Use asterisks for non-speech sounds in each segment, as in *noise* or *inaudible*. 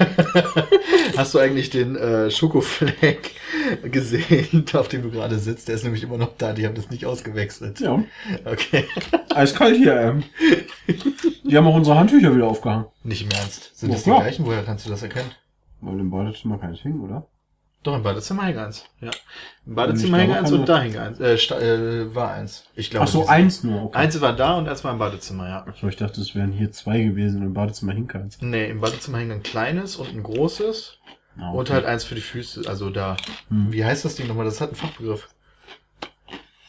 *laughs* Hast du eigentlich den äh, Schokofleck *laughs* gesehen, auf dem du gerade sitzt? Der ist nämlich immer noch da, die haben das nicht ausgewechselt. Ja. Okay. Eiskalt hier, ähm. Die haben auch unsere Handtücher wieder aufgehangen. Nicht im Ernst. Sind Ja, das die klar. gleichen? Woher kannst du das erkennen? Weil im Badezimmer keins hing, oder? Doch, im Badezimmer hing eins. Ja. Im Badezimmer hing eins und da hing eins. Äh, äh, war eins. Ich glaube. Ach so, eins nur, okay. Eins war da und eins war im Badezimmer, ja. So, ich dachte, es wären hier zwei gewesen und im Badezimmer hing keins. Nee, im Badezimmer hing ein kleines und ein großes. Ah, Und halt eins für die Füße. Also da. Hm. Wie heißt das Ding nochmal? Das hat einen Fachbegriff.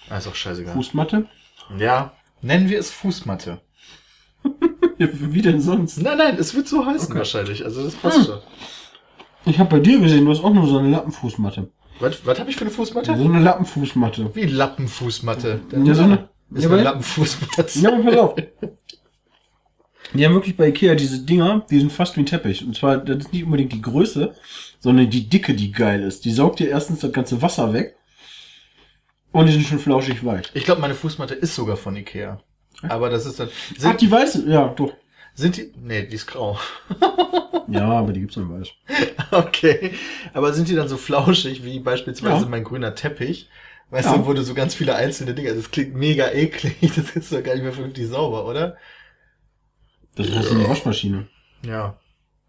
Ah, ist auch scheißegal. Fußmatte? Ja. Nennen wir es Fußmatte. *laughs* Ja, wie denn sonst? Nein, nein, es wird so heißen Okay. wahrscheinlich. Also das passt schon. Ich habe bei dir gesehen, du hast auch nur so eine Lappenfußmatte. Was, was habe ich für eine Fußmatte? So eine Lappenfußmatte. Wie Lappenfußmatte. Ja, so eine- Ist Ja, eine Lappenfußmatte. Ja, aber pass auf. Die haben wirklich bei Ikea diese Dinger, die sind fast wie ein Teppich. Und zwar, das ist nicht unbedingt die Größe, sondern die Dicke, die geil ist. Die saugt dir erstens das ganze Wasser weg. Und die sind schon flauschig weich. Ich glaube, meine Fußmatte ist sogar von Ikea. Aber das ist dann. Ach, die weiße? Ja, doch. Sind die. Nee, die ist grau. *laughs* Ja, aber die gibt's in weiß. *laughs* Okay. Aber sind die dann so flauschig wie beispielsweise Ja. mein grüner Teppich? Weißt Ja. du, wo du so ganz viele einzelne Dinge. Das klingt mega eklig. *laughs* Das ist doch gar nicht mehr vernünftig sauber, oder? Das du in der Waschmaschine. Ja.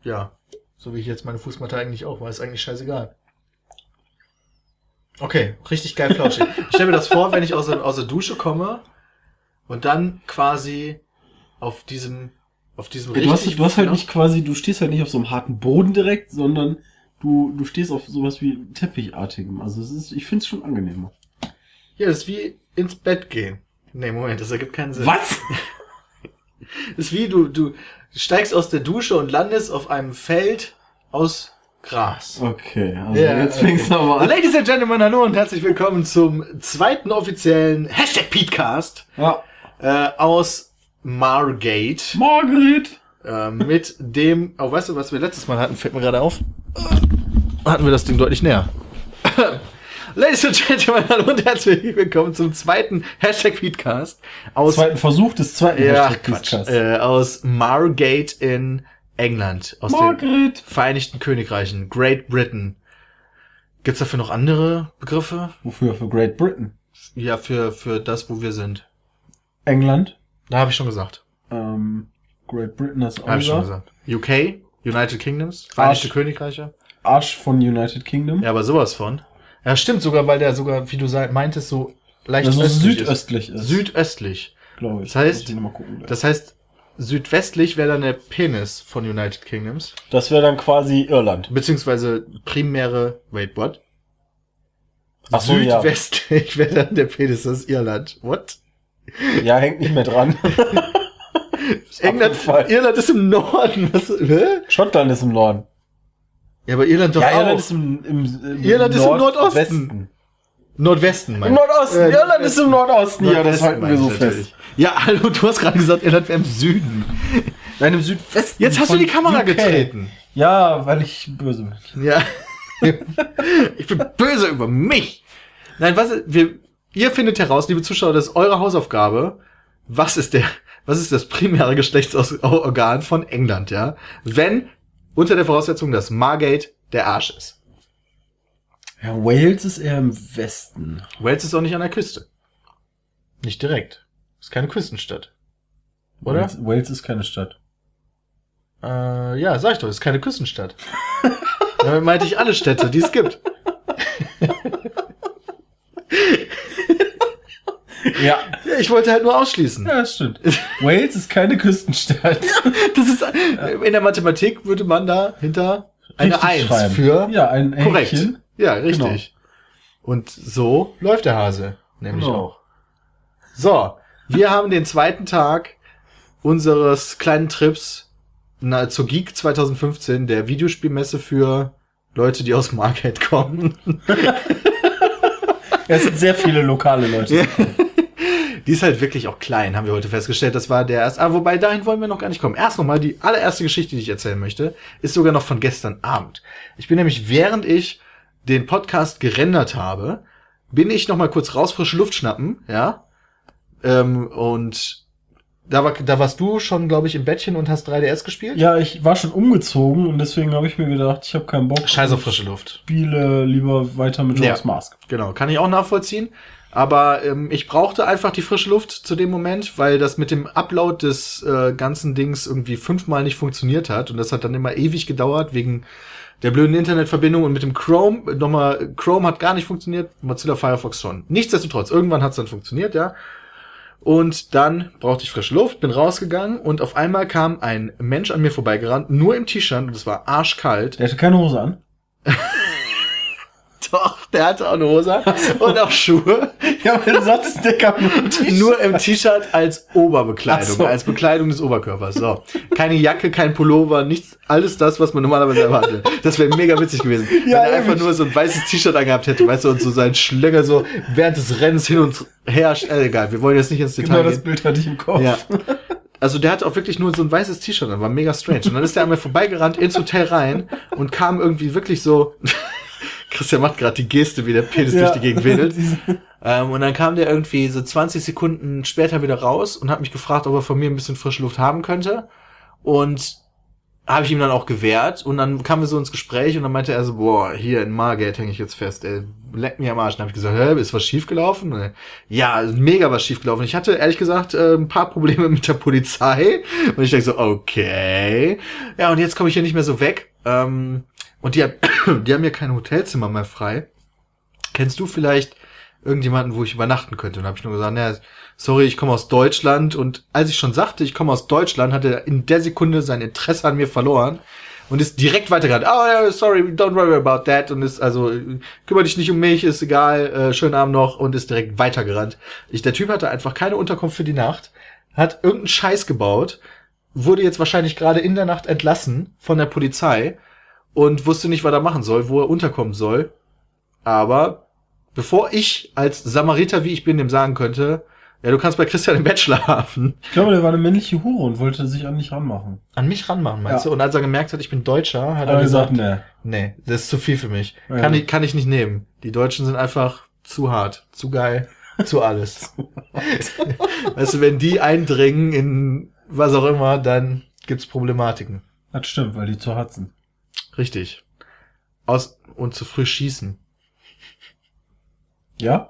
Ja. So wie ich jetzt meine Fußmatte eigentlich auch, weil ist eigentlich scheißegal. Okay, richtig geil flauschig. Ich stelle mir das vor, wenn ich aus der, aus der Dusche komme und dann quasi auf diesem, auf diesem Ja, du, hast, du hast halt nicht quasi, du stehst halt nicht auf so einem harten Boden direkt, sondern du, du stehst auf sowas wie Teppichartigem. Also es ist, ich find's schon angenehmer. Ja, das ist wie ins Bett gehen. Nee, Moment, das ergibt keinen Sinn. Was? *laughs* Das ist wie du, du steigst aus der Dusche und landest auf einem Feld aus Gras. Okay, also Ja, jetzt fängst du aber an. Ladies and Gentlemen, hallo und herzlich willkommen zum zweiten offiziellen Hashtag Petecast Ja. äh, aus Margate Margret! äh, mit dem, oh, weißt du, was wir letztes Mal hatten, fällt mir gerade auf, hatten wir das Ding deutlich näher. *laughs* Ladies and Gentlemen, hallo und herzlich willkommen zum zweiten Hashtag Petecast aus Zweiten Versuch des zweiten Ja, Hashtag Quatsch. Podcasts. Äh, aus Margate in England. Aus den Margret! Vereinigten Königreichen. Great Britain. Gibt's dafür noch andere Begriffe? Wofür? Für Great Britain. Ja, für, für das, wo wir sind. England. Da habe ich schon gesagt. Ähm, Great Britain du auch Habe ich schon gesagt. UK, United Kingdoms, Vereinigte. Königreiche. Arsch von United Kingdom. Ja, aber sowas von. Ja, stimmt sogar, weil der sogar, wie du meintest, so leicht Also östlich südöstlich ist. ist. Südöstlich. glaube ich. Das heißt- gucken. Das heißt, südwestlich wäre dann der Penis von United Kingdoms. das wäre dann quasi Irland. Beziehungsweise primäre, wait, what? Ach so, ja. Südwestlich *laughs* wäre dann der Penis, das ist Irland. What? Ja, hängt nicht mehr dran. *laughs* England. Irland ist im Norden. Was, hä? Schottland ist im Norden. Ja, aber Irland doch ja, auch. Irland ist im, im, im Irland ist im Nordosten. Nordwesten. Nordwesten, mein Im Nordosten. Äh, Irland ist im Nordosten. Ja, das Nordwesten halten wir so fest. Ja, hallo, du hast gerade gesagt, Irland wäre im Süden. Nein, im Südwesten. Jetzt hast du die Kamera UK. getreten. Ja, weil ich böse bin. Ja. *laughs* ich bin böse über mich. Nein, was, wir, ihr findet heraus, liebe Zuschauer, das ist eure Hausaufgabe. Was ist der, was ist das primäre Geschlechtsorgan von England, ja? Wenn, unter der Voraussetzung, dass Margate der Arsch ist. Ja, Wales ist eher im Westen. Wales ist auch nicht an der Küste. Nicht direkt. Ist keine Küstenstadt. Oder? Wales, Wales ist keine Stadt. Äh, ja, sag ich doch, ist keine Küstenstadt. *laughs* Damit meinte ich alle Städte, die es gibt. *laughs* Ja. Ja, ich wollte halt nur ausschließen. Ja, das stimmt. Wales ist keine Küstenstadt. *laughs* Das ist, in der Mathematik würde man da hinter eine Richtig Eins schreiben. für Ja, ein korrekt. Häkchen. Ja, richtig. Und so läuft der Hase nämlich Genau. auch. So, wir haben den zweiten Tag unseres kleinen Trips na, zur Geek 2015, der Videospielmesse für Leute, die aus Market kommen. *laughs* Es sind sehr viele lokale Leute. Die ist halt wirklich auch klein, haben wir heute festgestellt. Das war der erste. Ah, wobei dahin wollen wir noch gar nicht kommen. Erst nochmal die allererste Geschichte, die ich erzählen möchte, ist sogar noch von gestern Abend. Ich bin nämlich, während ich den Podcast gerendert habe, bin ich noch mal kurz raus, frische Luft schnappen, ja, ähm, und Da, war, da warst du schon, glaube ich, im Bettchen und hast 3DS gespielt? Ja, ich war schon umgezogen und deswegen habe ich mir gedacht, ich habe keinen Bock. Scheiß auf Ich frische Luft. Spiele lieber weiter mit Jonas Ja. Mask. Genau, kann ich auch nachvollziehen. Aber ähm, ich brauchte einfach die frische Luft zu dem Moment, weil das mit dem Upload des äh, ganzen Dings irgendwie fünfmal nicht funktioniert hat. Und das hat dann immer ewig gedauert wegen der blöden Internetverbindung und mit dem Chrome. Nochmal, Chrome hat gar nicht funktioniert, Mozilla Firefox schon. Nichtsdestotrotz, irgendwann hat es dann funktioniert, ja. Und dann brauchte ich frische Luft, bin rausgegangen und auf einmal kam ein Mensch an mir vorbeigerannt, nur im T-Shirt und es war arschkalt. Der hatte keine Hose an. *laughs* Doch, der hatte auch eine Hose und auch Schuhe. Ja, weil du sagtest, der kam nur im T-Shirt. Nur im T-Shirt als Oberbekleidung, so. als Bekleidung des Oberkörpers. So. Keine Jacke, kein Pullover, nichts, alles das, was man normalerweise erwartet. Das wäre mega witzig gewesen. Ja, wenn er einfach nur so ein weißes T-Shirt angehabt hätte, weißt du, und so seinen Schläger so während des Rennens hin und her. Äh, egal, wir wollen jetzt nicht ins Detail Genau das gehen. Bild hatte ich im Kopf. Ja. Also der hat auch wirklich nur so ein weißes T-Shirt an, war mega strange. Und dann ist der mir vorbeigerannt ins Hotel rein und kam irgendwie wirklich so. Christian macht gerade die Geste, wie der Penis durch die Gegend wedelt. *laughs* Ähm, und dann kam der irgendwie so 20 Sekunden später wieder raus und hat mich gefragt, ob er von mir ein bisschen frische Luft haben könnte. Und habe ich ihm dann auch gewährt. Und dann kamen wir so ins Gespräch und dann meinte er so, boah, hier in Margate hänge ich jetzt fest, ey, leck mir am Arsch. Dann habe ich gesagt, hä, ist was schiefgelaufen? Und Ja, mega was schiefgelaufen. Ich hatte ehrlich gesagt äh, ein paar Probleme *laughs* mit der Polizei. Und ich denke so, okay. Ja, und jetzt komme ich hier nicht mehr so weg. Ähm, und die, hat, *coughs* die haben mir kein Hotelzimmer mehr frei. Kennst du vielleicht irgendjemanden, wo ich übernachten könnte? Und habe ich nur gesagt, naja, sorry, ich komme aus Deutschland. Und als ich schon sagte, ich komme aus Deutschland, hat er in der Sekunde sein Interesse an mir verloren und ist direkt weitergegangen. Oh ja, sorry, don't worry about that. Und ist also, kümmere dich nicht um mich, ist egal, äh, schönen Abend noch und ist direkt weitergerannt. Ich, der Typ hatte einfach keine Unterkunft für die Nacht, hat irgendeinen Scheiß gebaut, wurde jetzt wahrscheinlich gerade in der Nacht entlassen von der Polizei und wusste nicht, was er machen soll, wo er unterkommen soll. Aber bevor ich als Samariter, wie ich bin, dem sagen könnte, ja, du kannst bei Christian im Bett schlafen, Ich glaube, der war eine männliche Hure und wollte sich an mich ranmachen. an mich ranmachen, meinst Ja. du? Und als er gemerkt hat, ich bin Deutscher, hat Aber er gesagt, ne. nee, das ist zu viel für mich. Ja. Kann, ich, kann ich nicht nehmen. Die Deutschen sind einfach zu hart, zu geil, zu alles. *laughs* *laughs* weißt du, wenn die eindringen in was auch immer, dann gibt's Problematiken. Das stimmt, weil die zu hart sind. Richtig. Aus und zu früh schießen. Ja?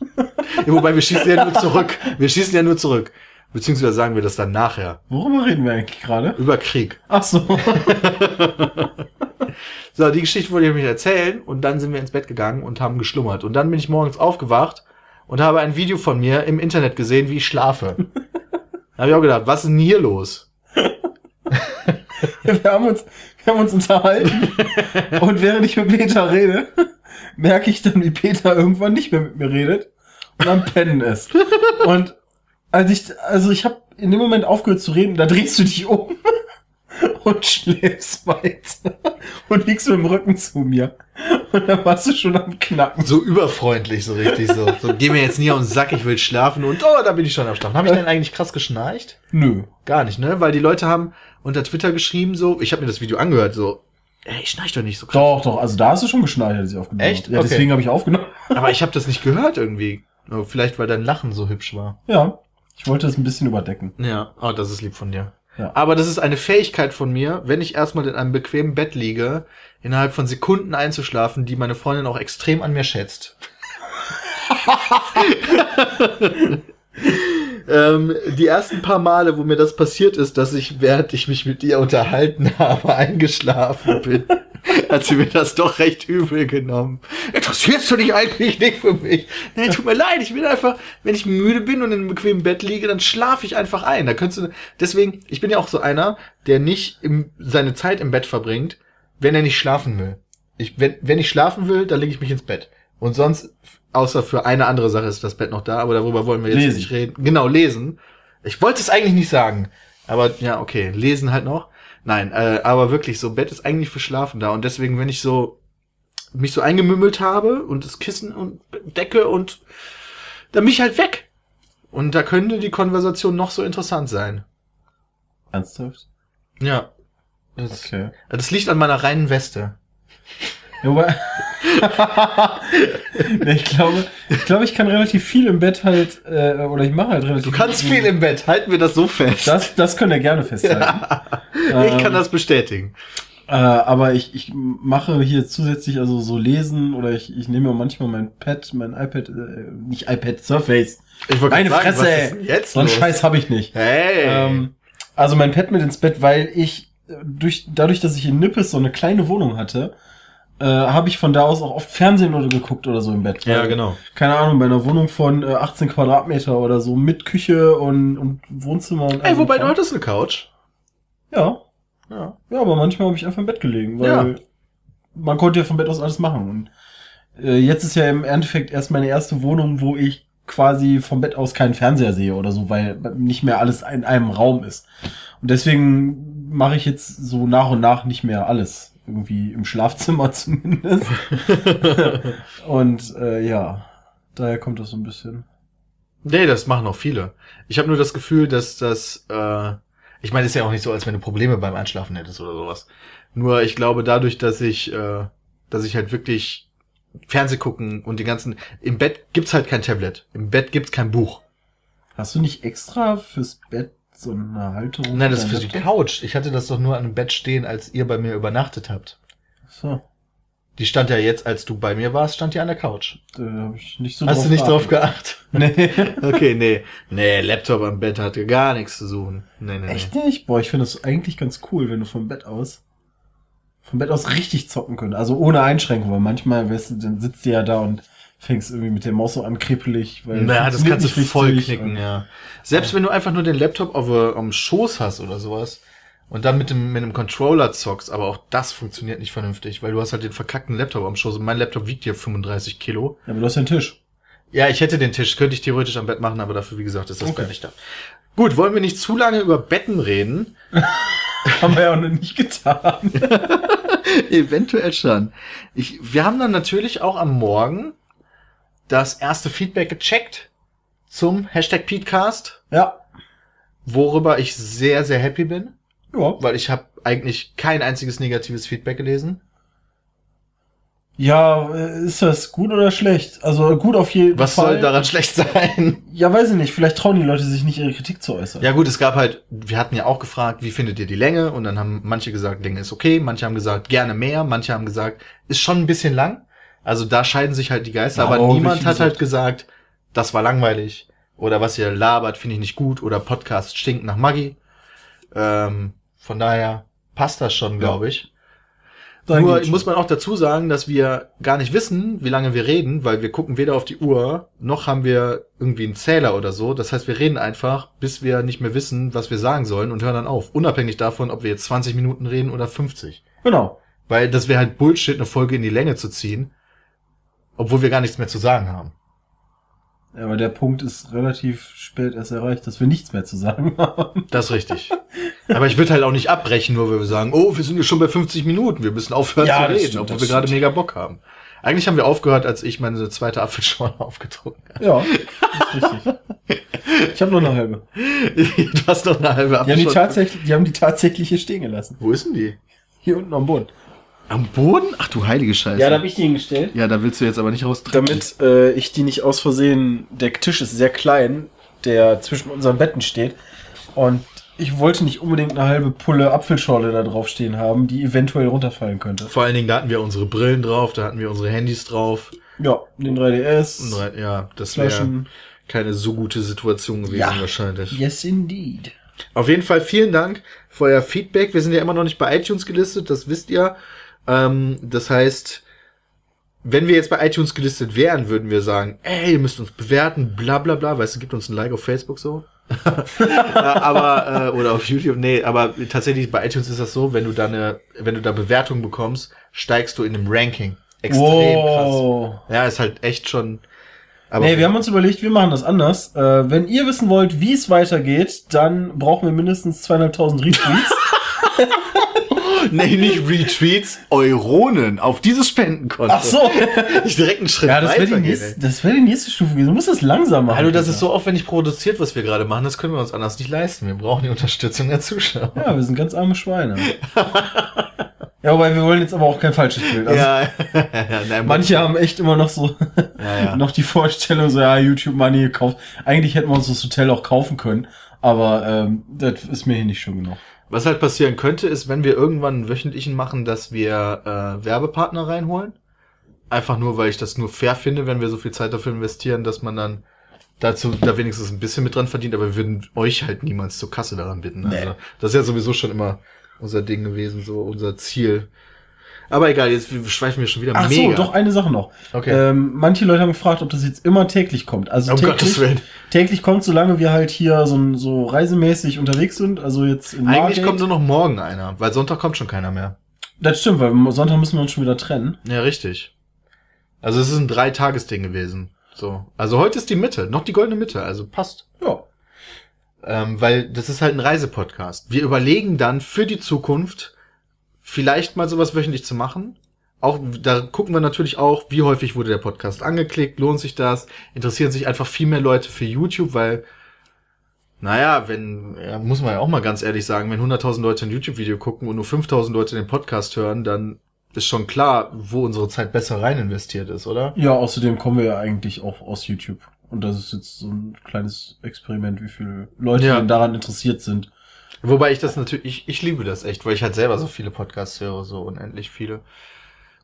*laughs* Ja, wobei wir schießen ja nur zurück. Wir schießen ja nur zurück. Beziehungsweise sagen wir das dann nachher. Worüber reden wir eigentlich gerade? Über Krieg. Ach so. *laughs* So, die Geschichte wollte ich euch erzählen und dann sind wir ins Bett gegangen und haben geschlummert. Und dann bin ich morgens aufgewacht und habe ein Video von mir im Internet gesehen, wie ich schlafe. Da habe ich auch gedacht, was ist denn hier los? *laughs* *laughs* wir haben uns, wir haben uns unterhalten. und während ich mit Peter rede, merke ich dann, wie Peter irgendwann nicht mehr mit mir redet und am Pennen ist. Und als ich, also ich habe in dem Moment aufgehört zu reden, da drehst du dich um *laughs* und schläfst weiter und liegst mit dem Rücken zu mir. Und dann warst du schon am Knacken. So überfreundlich, so richtig so. So, geh mir jetzt nie auf den Sack, ich will schlafen und oh, da bin ich schon am Schlafen. Habe ich denn eigentlich krass geschnarcht? Nö. Gar nicht, ne? Weil die Leute haben unter Twitter geschrieben so, ich habe mir das Video angehört, so, ey, ich schnarch doch nicht so krass. Doch, doch, also da hast du schon geschnallt, als ich aufgenommen Echt? habe. Ja, Okay. deswegen habe ich aufgenommen. *laughs* Aber ich habe das nicht gehört irgendwie. Vielleicht, weil dein Lachen so hübsch war. Ja. Ich wollte es ein bisschen überdecken. Ja, oh, das ist lieb von dir. Ja. Aber das ist eine Fähigkeit von mir, wenn ich erstmal in einem bequemen Bett liege, innerhalb von Sekunden einzuschlafen, die meine Freundin auch extrem an mir schätzt. *laughs* ähm, die ersten paar Male, wo mir das passiert ist, dass ich, während ich mich mit ihr unterhalten habe, *laughs* eingeschlafen bin, hat sie mir das doch recht übel genommen. Interessierst du dich eigentlich nicht für mich? Nee, tut mir leid, ich bin einfach, wenn ich müde bin und in einem bequemen Bett liege, dann schlafe ich einfach ein. Da könntest du, deswegen, ich bin ja auch so einer, der nicht im, seine Zeit im Bett verbringt, wenn er nicht schlafen will. Ich, wenn, wenn ich schlafen will, dann lege ich mich ins Bett. Und sonst, außer für eine andere Sache ist das Bett noch da, aber darüber wollen wir jetzt Lesen. nicht reden. Genau, lesen. Ich wollte es eigentlich nicht sagen. Aber ja, okay, lesen halt noch. Nein, äh, aber wirklich, so Bett ist eigentlich für Schlafen da. Und deswegen, wenn ich so mich so eingemümmelt habe und das Kissen und Decke und dann bin ich halt weg. Und da könnte die Konversation noch so interessant sein. Ernsthaft? Ja. Das, Okay. das liegt an meiner reinen Weste. Ja, *laughs* ich glaube, ich glaube, ich kann relativ viel im Bett halt, äh, oder ich mache halt relativ Du kannst viel im Bett, halten wir das so fest. Das, das könnt ihr gerne festhalten. *laughs* ich kann das bestätigen. Äh, aber ich, ich mache hier zusätzlich also so lesen oder ich, ich nehme manchmal mein Pad, mein iPad, äh, nicht iPad, Surface. Ich wollte Meine sagen, Fresse, was ist jetzt So einen? Scheiß habe ich nicht. Hey. Ähm, also mein Pad mit ins Bett, weil ich äh, durch, dadurch, dass ich in Nippes so eine kleine Wohnung hatte, äh, habe ich von da aus auch oft Fernsehen oder geguckt oder so im Bett. ja, Weil, genau. Keine Ahnung, bei einer Wohnung von äh, 18 Quadratmeter oder so mit Küche und, und Wohnzimmer und Ey, wobei du hattest eine Couch. Ja, Ja. ja, aber manchmal habe ich einfach im Bett gelegen, weil Ja. man konnte ja vom Bett aus alles machen. Und äh, jetzt ist ja im Endeffekt erst meine erste Wohnung, wo ich quasi vom Bett aus keinen Fernseher sehe oder so, weil nicht mehr alles in einem Raum ist. Und deswegen mache ich jetzt so nach und nach nicht mehr alles. Irgendwie im Schlafzimmer *laughs* zumindest. *laughs* und äh, ja, daher kommt das so ein bisschen. Nee, das machen auch viele. Ich habe nur das Gefühl, dass das, äh, ich meine, es ist ja auch nicht so, als wenn du Probleme beim Einschlafen hättest oder sowas. Nur ich glaube, dadurch, dass ich, äh, dass ich halt wirklich Fernseh gucken und die ganzen, im Bett gibt's halt kein Tablet, im Bett gibt's kein Buch. Hast du nicht extra fürs Bett so eine Halterung? Nein, das ist für die? Couch. Ich hatte das doch nur an einem Bett stehen, als ihr bei mir übernachtet habt. So, Die stand ja jetzt, als du bei mir warst, stand die an der Couch. da habe ich nicht so Hast du nicht drauf geachtet. Nee. *laughs* Okay, nee. Nee, Laptop am Bett hatte gar nichts zu suchen. Nee, nee. Echt nicht? Boah, ich finde das eigentlich ganz cool, wenn du vom Bett aus vom Bett aus richtig zocken könnt. Also ohne Einschränkung, weil manchmal, weißt du, dann sitzt du ja da und fängst irgendwie mit der Maus so an kribbelig. Weil Na, das kannst du voll knicken, ja. Selbst wenn du einfach nur den Laptop auf, äh, am Schoß hast oder sowas und dann mit dem, mit dem Controller zockst, aber auch das funktioniert nicht vernünftig, weil du hast halt den verkackten Laptop am Schoß und mein Laptop wiegt hier 35 Kilo. Ja, aber du hast ja einen Tisch. Ja, ich hätte den Tisch, könnte ich theoretisch am Bett machen, aber dafür, wie gesagt, ist das Okay. Bett nicht da. Gut, wollen wir nicht zu lange über Betten reden? *laughs* Haben wir ja auch noch nicht getan. *laughs* Eventuell schon. Ich, wir haben dann natürlich auch am Morgen das erste Feedback gecheckt zum Hashtag Petecast, ja. worüber ich sehr, sehr happy bin, Ja. weil ich habe eigentlich kein einziges negatives Feedback gelesen. Ja, äh, ist das gut oder schlecht? Also gut auf jeden Was Fall. soll daran schlecht sein? Ja, weiß ich nicht. Vielleicht trauen die Leute sich nicht, ihre Kritik zu äußern. Ja gut, es gab halt, wir hatten ja auch gefragt, wie findet ihr die Länge? Und dann haben manche gesagt, Länge ist okay, manche haben gesagt, gerne mehr, manche haben gesagt, ist schon ein bisschen lang. Also da scheiden sich halt die Geister, Ja, aber aber niemand hat halt gesagt, das war langweilig. Oder was ihr labert, finde ich nicht gut. Oder Podcast stinkt nach Maggi. Ähm, von daher passt das schon, glaube ich. Dann Nur muss man auch dazu sagen, dass wir gar nicht wissen, wie lange wir reden, weil wir gucken weder auf die Uhr, noch haben wir irgendwie einen Zähler oder so. Das heißt, wir reden einfach, bis wir nicht mehr wissen, was wir sagen sollen und hören dann auf. Unabhängig davon, ob wir jetzt 20 Minuten reden oder 50. Genau. Weil das wäre halt Bullshit, eine Folge in die Länge zu ziehen, obwohl wir gar nichts mehr zu sagen haben. Ja, aber der Punkt ist relativ spät erst erreicht, dass wir nichts mehr zu sagen haben. Das ist richtig. Aber ich würde halt auch nicht abbrechen, nur weil wir sagen, oh, wir sind jetzt schon bei 50 Minuten, wir müssen aufhören Ja, zu reden, stimmt, obwohl wir gerade mega Bock haben. Eigentlich haben wir aufgehört, als ich meine zweite Apfelschorle *laughs* aufgetrunken habe. Ja, das ist richtig. Ich habe nur eine halbe. *laughs* du hast noch eine halbe Die haben die, Apfelschorle. tatsächlich, die haben die tatsächlich hier stehen gelassen. Wo ist denn die? Hier unten am Boden. Am Boden? Ach du heilige Scheiße. Ja, da habe ich die hingestellt. ja, da willst du jetzt aber nicht raustrinken. Damit äh, ich die nicht aus Versehen, der Tisch ist sehr klein, der zwischen unseren Betten steht. Und ich wollte nicht unbedingt eine halbe Pulle Apfelschorle da drauf stehen haben, die eventuell runterfallen könnte. Vor allen Dingen, da hatten wir unsere Brillen drauf, da hatten wir unsere Handys drauf. Ja, den 3DS. Und Ja, das wäre keine so gute Situation gewesen Ja. wahrscheinlich. Yes, indeed. Auf jeden Fall vielen Dank für euer Feedback. Wir sind ja immer noch nicht bei iTunes gelistet, das wisst ihr. Ähm, das heißt, wenn wir jetzt bei iTunes gelistet wären, würden wir sagen, ey, ihr müsst uns bewerten, bla bla bla. Weißt du, gibt uns ein Like auf Facebook so. *laughs* Aber, äh, oder auf YouTube, nee, aber tatsächlich bei iTunes ist das so, wenn du da eine, wenn du da Bewertungen bekommst, steigst du in einem Ranking. Extrem Wow. krass. Ja, ist halt echt schon. Aber Nee, wir haben uns überlegt, wir machen das anders. Äh, wenn ihr wissen wollt, wie es weitergeht, dann brauchen wir mindestens zweieinhalbtausend Retweets. *laughs* *laughs* *laughs* nee, nicht Retweets, Euronen auf dieses Spendenkonto. Ach so. *laughs* Ich direkt einen Schritt ja, das wäre die, nächste- das wär die nächste Stufe gewesen. Du musst das langsam machen. Hallo, das ist so aufwendig produziert, was wir gerade machen. Das können wir uns anders nicht leisten. Wir brauchen die Unterstützung der Zuschauer. Ja, wir sind ganz arme Schweine. *laughs* Ja, wobei wir wollen jetzt aber auch kein falsches Bild. Also ja, Nein, Manche haben echt immer noch so Ja, ja. noch die Vorstellung, so ja, YouTube Money gekauft. Eigentlich hätten wir uns das Hotel auch kaufen können, aber ähm, das ist mir hier nicht schon genug. Was halt passieren könnte, ist, wenn wir irgendwann einen wöchentlichen machen, dass wir äh, Werbepartner reinholen. Einfach nur, weil ich das nur fair finde, wenn wir so viel Zeit dafür investieren, dass man dann dazu da wenigstens ein bisschen mit dran verdient, aber wir würden euch halt niemals zur Kasse daran bitten. Also, das ist ja sowieso schon immer unser Ding gewesen, so unser Ziel. Aber egal, jetzt schweifen wir schon wieder Ach mega. so, doch eine Sache noch. Okay. Ähm, manche Leute haben gefragt, ob das jetzt immer täglich kommt. Also Um täglich, täglich kommt, solange wir halt hier so, so reisemäßig unterwegs sind. Also jetzt in Eigentlich Margate. kommt nur noch morgen einer, weil Sonntag kommt schon keiner mehr. Das stimmt, weil Sonntag müssen wir uns schon wieder trennen. Ja, richtig. Also es ist ein Drei-Tages-Ding gewesen. So. Also heute ist die Mitte, noch die goldene Mitte, also passt. Ja. Ähm, weil das ist halt ein Reisepodcast. Wir überlegen dann für die Zukunft vielleicht mal sowas wöchentlich zu machen. Auch da gucken wir natürlich auch, wie häufig wurde der Podcast angeklickt, lohnt sich das, interessieren sich einfach viel mehr Leute für YouTube, weil naja, wenn, ja, muss man ja auch mal ganz ehrlich sagen, wenn 100.000 Leute ein YouTube-Video gucken und nur 5.000 Leute den Podcast hören, dann ist schon klar, wo unsere Zeit besser rein investiert ist, oder? Ja, außerdem kommen wir ja eigentlich auch aus YouTube. Und das ist jetzt so ein kleines Experiment, wie viele Leute Ja. daran interessiert sind. Wobei ich das natürlich, ich, ich liebe das echt, weil ich halt selber so viele Podcasts höre, so unendlich viele.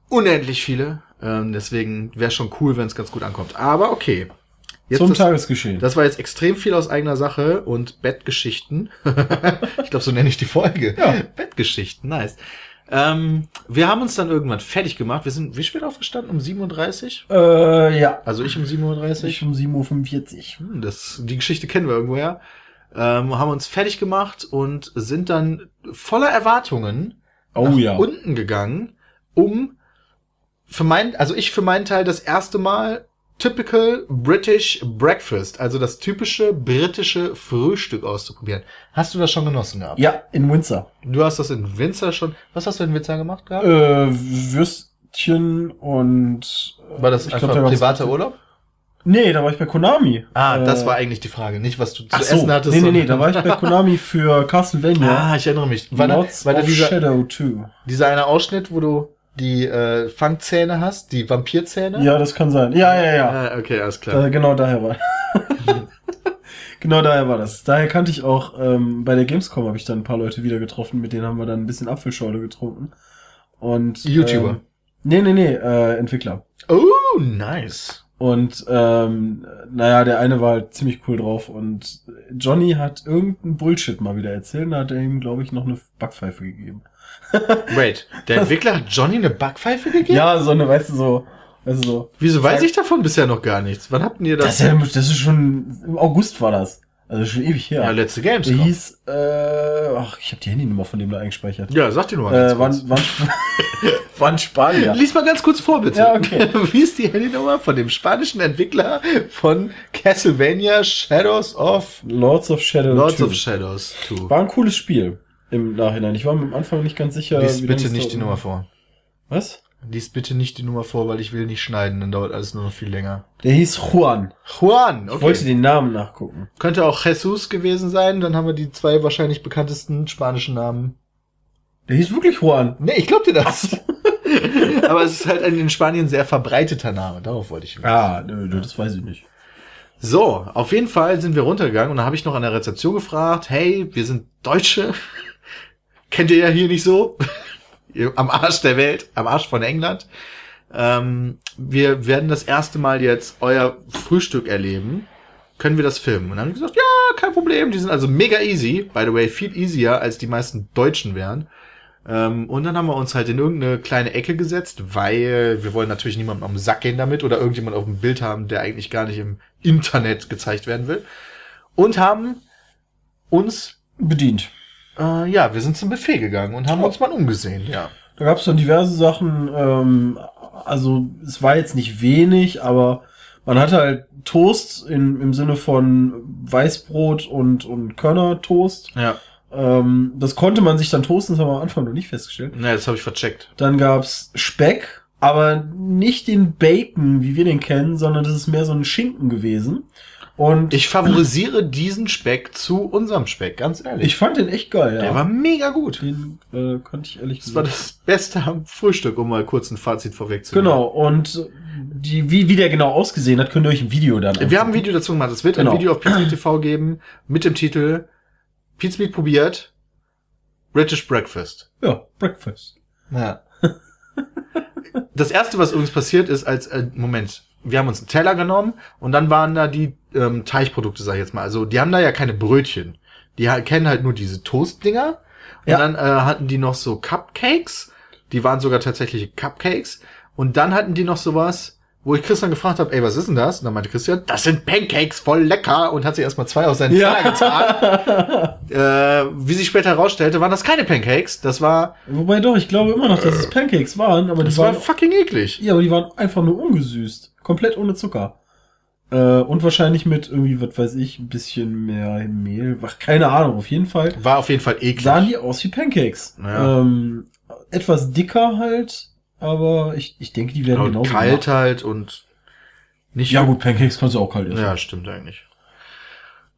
Unendlich viele. Ähm, deswegen wäre schon cool, wenn es ganz gut ankommt. Aber okay. Jetzt Zum das, Tagesgeschehen. das war jetzt extrem viel aus eigener Sache und Bettgeschichten. *laughs* ich glaube, so nenne ich die Folge. Ja. Bettgeschichten, nice. Ähm, wir haben uns dann irgendwann fertig gemacht. Wir sind wie spät aufgestanden? Um 7.30 Uhr? äh, ja. Also ich um 7.30 Uhr. Ich um 7.45 Uhr. Hm, Das, die Geschichte kennen wir irgendwoher. Ähm, haben uns fertig gemacht und sind dann voller Erwartungen Oh nach ja. unten gegangen, um für mein, also ich für meinen Teil das erste Mal typical British Breakfast, also das typische britische Frühstück auszuprobieren. Hast du das schon genossen gehabt? Ja, in Windsor. Du hast das in Windsor schon. Was hast du in Windsor gemacht gehabt? Äh, Würstchen und... äh, War das ich einfach glaub, privater Urlaub? Nee, da war ich bei Konami. Ah, Äh, das war eigentlich die Frage, nicht was du zu so, essen hattest. nee, nee, nee, da war ich bei *laughs* Konami für Castlevania. Ah, ich erinnere mich. War da, Lords war da dieser, Shadow 2. dieser eine Ausschnitt, wo du die äh, Fangzähne hast, die Vampirzähne? Ja, das kann sein. Ja, ja, ja. Ah, okay, alles klar. Äh, genau daher war. *laughs* genau daher war das. Daher kannte ich auch, ähm, bei der Gamescom habe ich dann ein paar Leute wieder getroffen, mit denen haben wir dann ein bisschen Apfelschorle getrunken. Und YouTuber? Ähm, nee, nee, nee, äh, Entwickler. Oh, nice. Und ähm, naja, der eine war halt ziemlich cool drauf und Johnny hat irgendeinen Bullshit mal wieder erzählt, da hat er ihm, glaube ich, noch eine Backpfeife gegeben. *laughs* Wait, der Entwickler hat Johnny eine Backpfeife gegeben? Ja, so eine, weißt du, so, weißt du, so. Wieso weiß ich davon bisher noch gar nichts? Wann habt ihr Das, das? ist ja, das ist schon, im August war das. Also schon ewig her. ja, letzte Der Gamescom. hieß, äh, ach, ich habe die Handynummer von dem da eingespeichert. Ja, sag dir nur mal Äh, wann, wann, *laughs* wann Spanier. Lies mal ganz kurz vor, bitte. Ja, okay. *laughs* Wie ist die Handynummer von dem spanischen Entwickler von Castlevania Shadows of Lords of Shadow Lords 2. of Shadows 2? War ein cooles Spiel im Nachhinein. Ich war mir am Anfang nicht ganz sicher. Lies bitte nicht die Nummer vor. Was? Lies bitte nicht die Nummer vor, weil ich will nicht schneiden, dann dauert alles nur noch viel länger. Der hieß Juan. Juan, Ich wollte den Namen nachgucken. Könnte auch Jesus gewesen sein, dann haben wir die zwei wahrscheinlich bekanntesten spanischen Namen. Der hieß wirklich Juan. Nee, ich glaub dir das. *laughs* Aber es ist halt ein in Spanien sehr verbreiteter Name, darauf wollte ich. Ah, nö, nö, das weiß ich nicht. So, auf jeden Fall sind wir runtergegangen und da habe ich noch an der Rezeption gefragt, hey, wir sind Deutsche. *laughs* Kennt ihr ja hier nicht so. Am Arsch der Welt, am Arsch von England. Ähm, wir werden das erste Mal jetzt euer Frühstück erleben. Können wir das filmen? Und dann haben gesagt, ja, kein Problem. Die sind also mega easy. By the way, viel easier, als die meisten Deutschen wären. Ähm, und dann haben wir uns halt in irgendeine kleine Ecke gesetzt, weil wir wollen natürlich niemandem am Sack gehen damit oder irgendjemand auf dem Bild haben, der eigentlich gar nicht im Internet gezeigt werden will. Und haben uns, Bedient. Äh, ja, wir sind zum Buffet gegangen und haben uns mal umgesehen, ja. Da gab es dann diverse Sachen. Ähm, also es war jetzt nicht wenig, aber man hatte halt Toast in, im Sinne von Weißbrot und, und Körnertoast. Ja, Ähm, das konnte man sich dann toasten, das haben wir am Anfang noch nicht festgestellt. na, das habe ich vercheckt. Dann gab's Speck, aber nicht den Bacon, wie wir den kennen, sondern das ist mehr so ein Schinken gewesen. Und Ich favorisiere diesen Speck zu unserem Speck, ganz ehrlich. ich fand den echt geil, ja. Der war mega gut. den äh, konnte ich ehrlich Das war gesagt. das Beste am Frühstück, um mal kurz ein Fazit vorwegzunehmen. Genau, und die, wie, wie der genau ausgesehen hat, könnt ihr euch im Video dann Wir haben ein. Video dazu gemacht. Es wird Genau. ein Video auf Pizmeet TV geben mit dem Titel Pizmeet probiert British Breakfast. Ja, Breakfast. Ja. das erste, was übrigens passiert ist, als äh, Moment, wir haben uns einen Teller genommen und dann waren da die ähm, Teichprodukte, sag ich jetzt mal. Also die haben da ja keine Brötchen. Die kennen halt nur diese Toastdinger. Und Ja. dann äh, hatten die noch so Cupcakes. Die waren sogar tatsächliche Cupcakes. Und dann hatten die noch sowas, wo ich Christian gefragt habe, ey, was ist denn das? Und dann meinte Christian, das sind Pancakes, voll lecker. Und hat sich erstmal zwei aus seinen Ja. Teller getan. *laughs* äh, wie sich später herausstellte, waren das keine Pancakes. Das war, Wobei doch, ich glaube immer noch, dass es Pancakes waren, aber die das war waren, fucking eklig. ja, aber die waren einfach nur ungesüßt. Komplett ohne Zucker. Äh, und wahrscheinlich mit irgendwie, was weiß ich, ein bisschen mehr Mehl. Ach, keine Ahnung, auf jeden Fall. War auf jeden Fall eklig. Sahen die aus wie Pancakes. Ja. Ähm, etwas dicker halt, aber ich, ich denke, die werden und genauso kalt gemacht. halt und nicht. Ja gut, Pancakes kannst du auch kalt essen. Ja, stimmt eigentlich.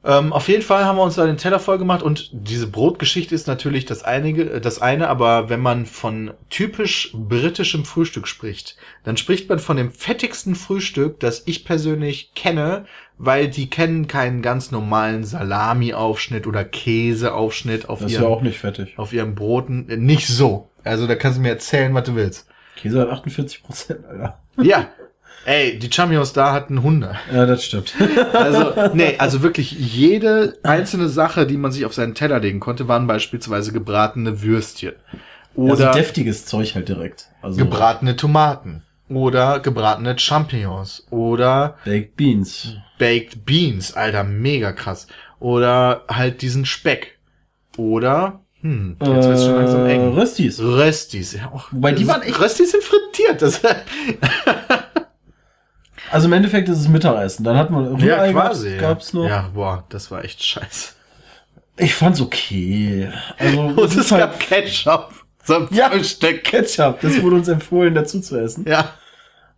Ähm, auf jeden Fall haben wir uns da den Teller voll gemacht und diese Brotgeschichte ist natürlich das einige, äh, das eine, aber wenn man von typisch britischem Frühstück spricht, dann spricht man von dem fettigsten Frühstück, das ich persönlich kenne, weil die kennen keinen ganz normalen Salami-Aufschnitt oder Käseaufschnitt auf Das ist ja auch nicht fettig. auf ihren Broten. Äh, Nicht so. Also da kannst du mir erzählen, was du willst. Käse hat 48 Prozent, Alter. Ja. *laughs* Ey, die Champions da hatten Hunde. Ja, das stimmt. *laughs* Also, nee, also wirklich jede einzelne Sache, die man sich auf seinen Teller legen konnte, waren beispielsweise gebratene Würstchen. Oder also deftiges Zeug halt direkt. Also gebratene Tomaten. Oder gebratene Champignons. Oder Baked Beans. Baked Beans. Alter, mega krass. Oder halt diesen Speck. Oder, hm, jetzt wird's schon langsam Äh, eng. Röstis. Röstis. Ja, auch, Wobei, die waren echt- Röstis sind frittiert. Das, *laughs* Also im Endeffekt ist es Mittagessen. Dann hat man ja, Rührei quasi. gab's, ja. gab's noch. Ja, boah, das war echt scheiße. Ich fand's okay. Also *laughs* Und es ist halt gab Ketchup zum Ja. Frühstück. Ketchup. Das wurde uns empfohlen, dazu zu essen. Ja.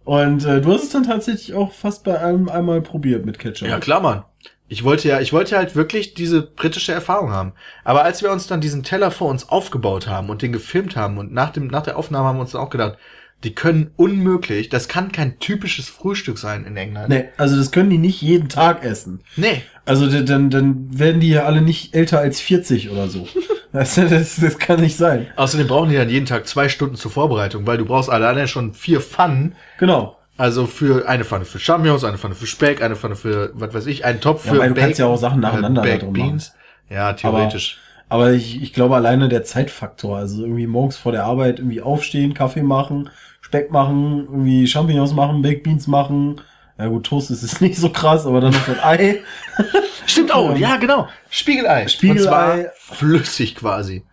Und äh, du hast es dann tatsächlich auch fast bei einem einmal probiert mit Ketchup. Ja, klar, Mann. Ich wollte ja, ich wollte halt wirklich diese britische Erfahrung haben. Aber als wir uns dann diesen Teller vor uns aufgebaut haben und den gefilmt haben und nach dem, nach der Aufnahme haben wir uns dann auch gedacht, die können unmöglich, das kann kein typisches Frühstück sein in England. Nee, also das können die nicht jeden Tag essen. Nee. Also dann, dann werden die ja alle nicht älter als 40 oder so. *laughs* Das, das, das kann nicht sein. Außerdem brauchen die dann jeden Tag zwei Stunden zur Vorbereitung, weil du brauchst alleine schon vier Pfannen. Genau. Also für eine Pfanne für Champignons, eine Pfanne für Speck, eine Pfanne für, was weiß ich, einen Topf Ja, für weil du kannst ja auch Sachen äh, nacheinander da Baked Beans. Ja, theoretisch. Aber ich, ich glaube alleine der Zeitfaktor, also irgendwie morgens vor der Arbeit irgendwie aufstehen, Kaffee machen, Speck machen, irgendwie Champignons machen, Baked Beans machen. Ja gut, Toast ist es *laughs* nicht so krass, aber dann noch das Ei. *laughs* Stimmt auch, ja, genau. Spiegelei. Spiegelei. Und zwar flüssig quasi.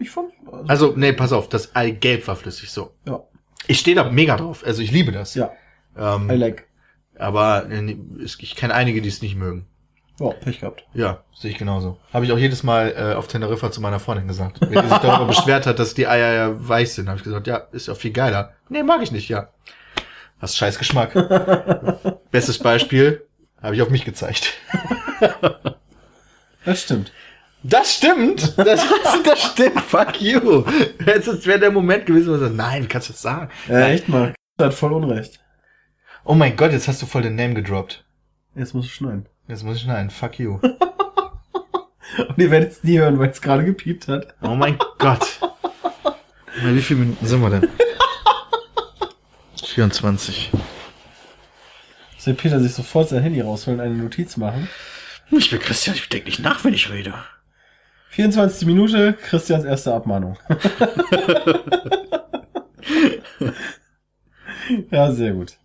Ich fand, also, Also, nee, pass auf, das Eigelb war flüssig so. ja, Ich stehe da mega drauf. Also ich liebe das. ja, Ähm, I like. aber äh, ich kenne einige, die es nicht mögen. Ja, Pech gehabt. Ja, sehe ich genauso. Habe ich auch jedes Mal äh, auf Teneriffa zu meiner Freundin gesagt. Wenn die sich darüber *laughs* beschwert hat, dass die Eier ja weich sind, habe ich gesagt, ja, ist ja viel geiler. Nee, mag ich nicht, ja. Hast scheiß Geschmack. *laughs* Bestes Beispiel, habe ich auf mich gezeigt. *laughs* Das stimmt. Das stimmt. Das, das stimmt. Fuck you. Jetzt wäre der Moment gewesen, wo du sagst, nein, wie kannst du das sagen? Ja, echt mal. hat voll Unrecht. Oh mein Gott, jetzt hast du voll den Name gedroppt. Jetzt musst du schneiden. Jetzt muss ich schneiden. Fuck you. *laughs* Und ihr werdet es nie hören, weil es gerade gepiept hat. Oh mein Gott. Na, Wie viele Minuten sind wir denn? 24. Soll Peter sich sofort sein Handy rausholen, eine Notiz machen? Ich bin Christian, ich denke nicht nach, wenn ich rede. 24. Minute, Christians erste Abmahnung. *laughs* *laughs* ja, sehr gut.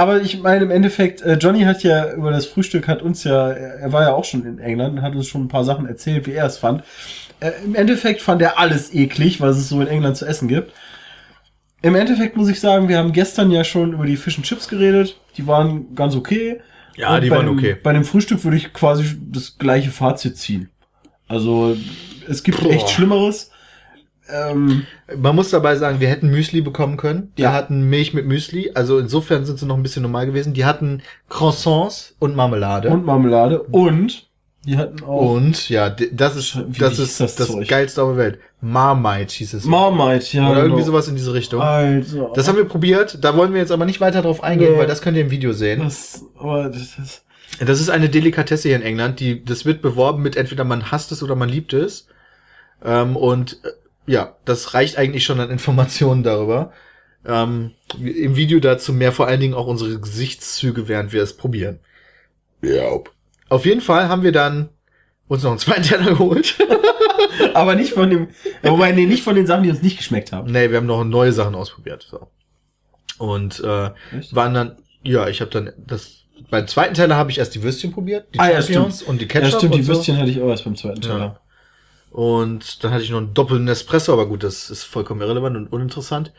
Aber ich meine, im Endeffekt, äh, Johnny hat ja über das Frühstück, hat uns ja, er war ja auch schon in England und hat uns schon ein paar Sachen erzählt, wie er es fand. Äh, Im Endeffekt fand er alles eklig, was es so in England zu essen gibt. Im Endeffekt muss ich sagen, wir haben gestern ja schon über die Fish and Chips geredet. Die waren ganz okay. Ja, Und die bei waren dem, okay. Bei dem Frühstück würde ich quasi das gleiche Fazit ziehen. Also, es gibt Boah. echt Schlimmeres. Ähm, Man muss dabei sagen, wir hätten Müsli bekommen können. Die Ja. hatten Milch mit Müsli. Also insofern sind sie noch ein bisschen normal gewesen. Die hatten Croissants und Marmelade. und Marmelade und die hatten auch Und, ja, das ist, Wie das ist das das, geilste auf der Welt. Marmite hieß es. Marmite, ja. Oder irgendwie genau. sowas in diese Richtung. Alter. Das haben wir probiert. Da wollen wir jetzt aber nicht weiter drauf eingehen, Nee. weil das könnt ihr im Video sehen. das, aber das ist, Das ist eine Delikatesse hier in England. Die, das wird beworben mit entweder man hasst es oder man liebt es. Ähm, und äh, ja, das reicht eigentlich schon an Informationen darüber. Ähm, Im Video dazu mehr vor allen Dingen auch unsere Gesichtszüge, während wir es probieren. Ja. Auf jeden Fall haben wir dann uns noch einen zweiten Teller geholt. *laughs* aber nicht von dem, wobei, nee, nicht von den Sachen, die uns nicht geschmeckt haben. nee, wir haben noch neue Sachen ausprobiert. So. Und äh, Echt? waren dann, ja, ich habe dann das. Beim zweiten Teller habe ich erst die Würstchen probiert, die Ah, ja, und die Ketchup. Ja, stimmt, und die so. Würstchen hatte ich auch erst beim zweiten Teller. Ja. Und dann hatte ich noch einen doppelten Espresso, aber gut, das ist vollkommen irrelevant und uninteressant.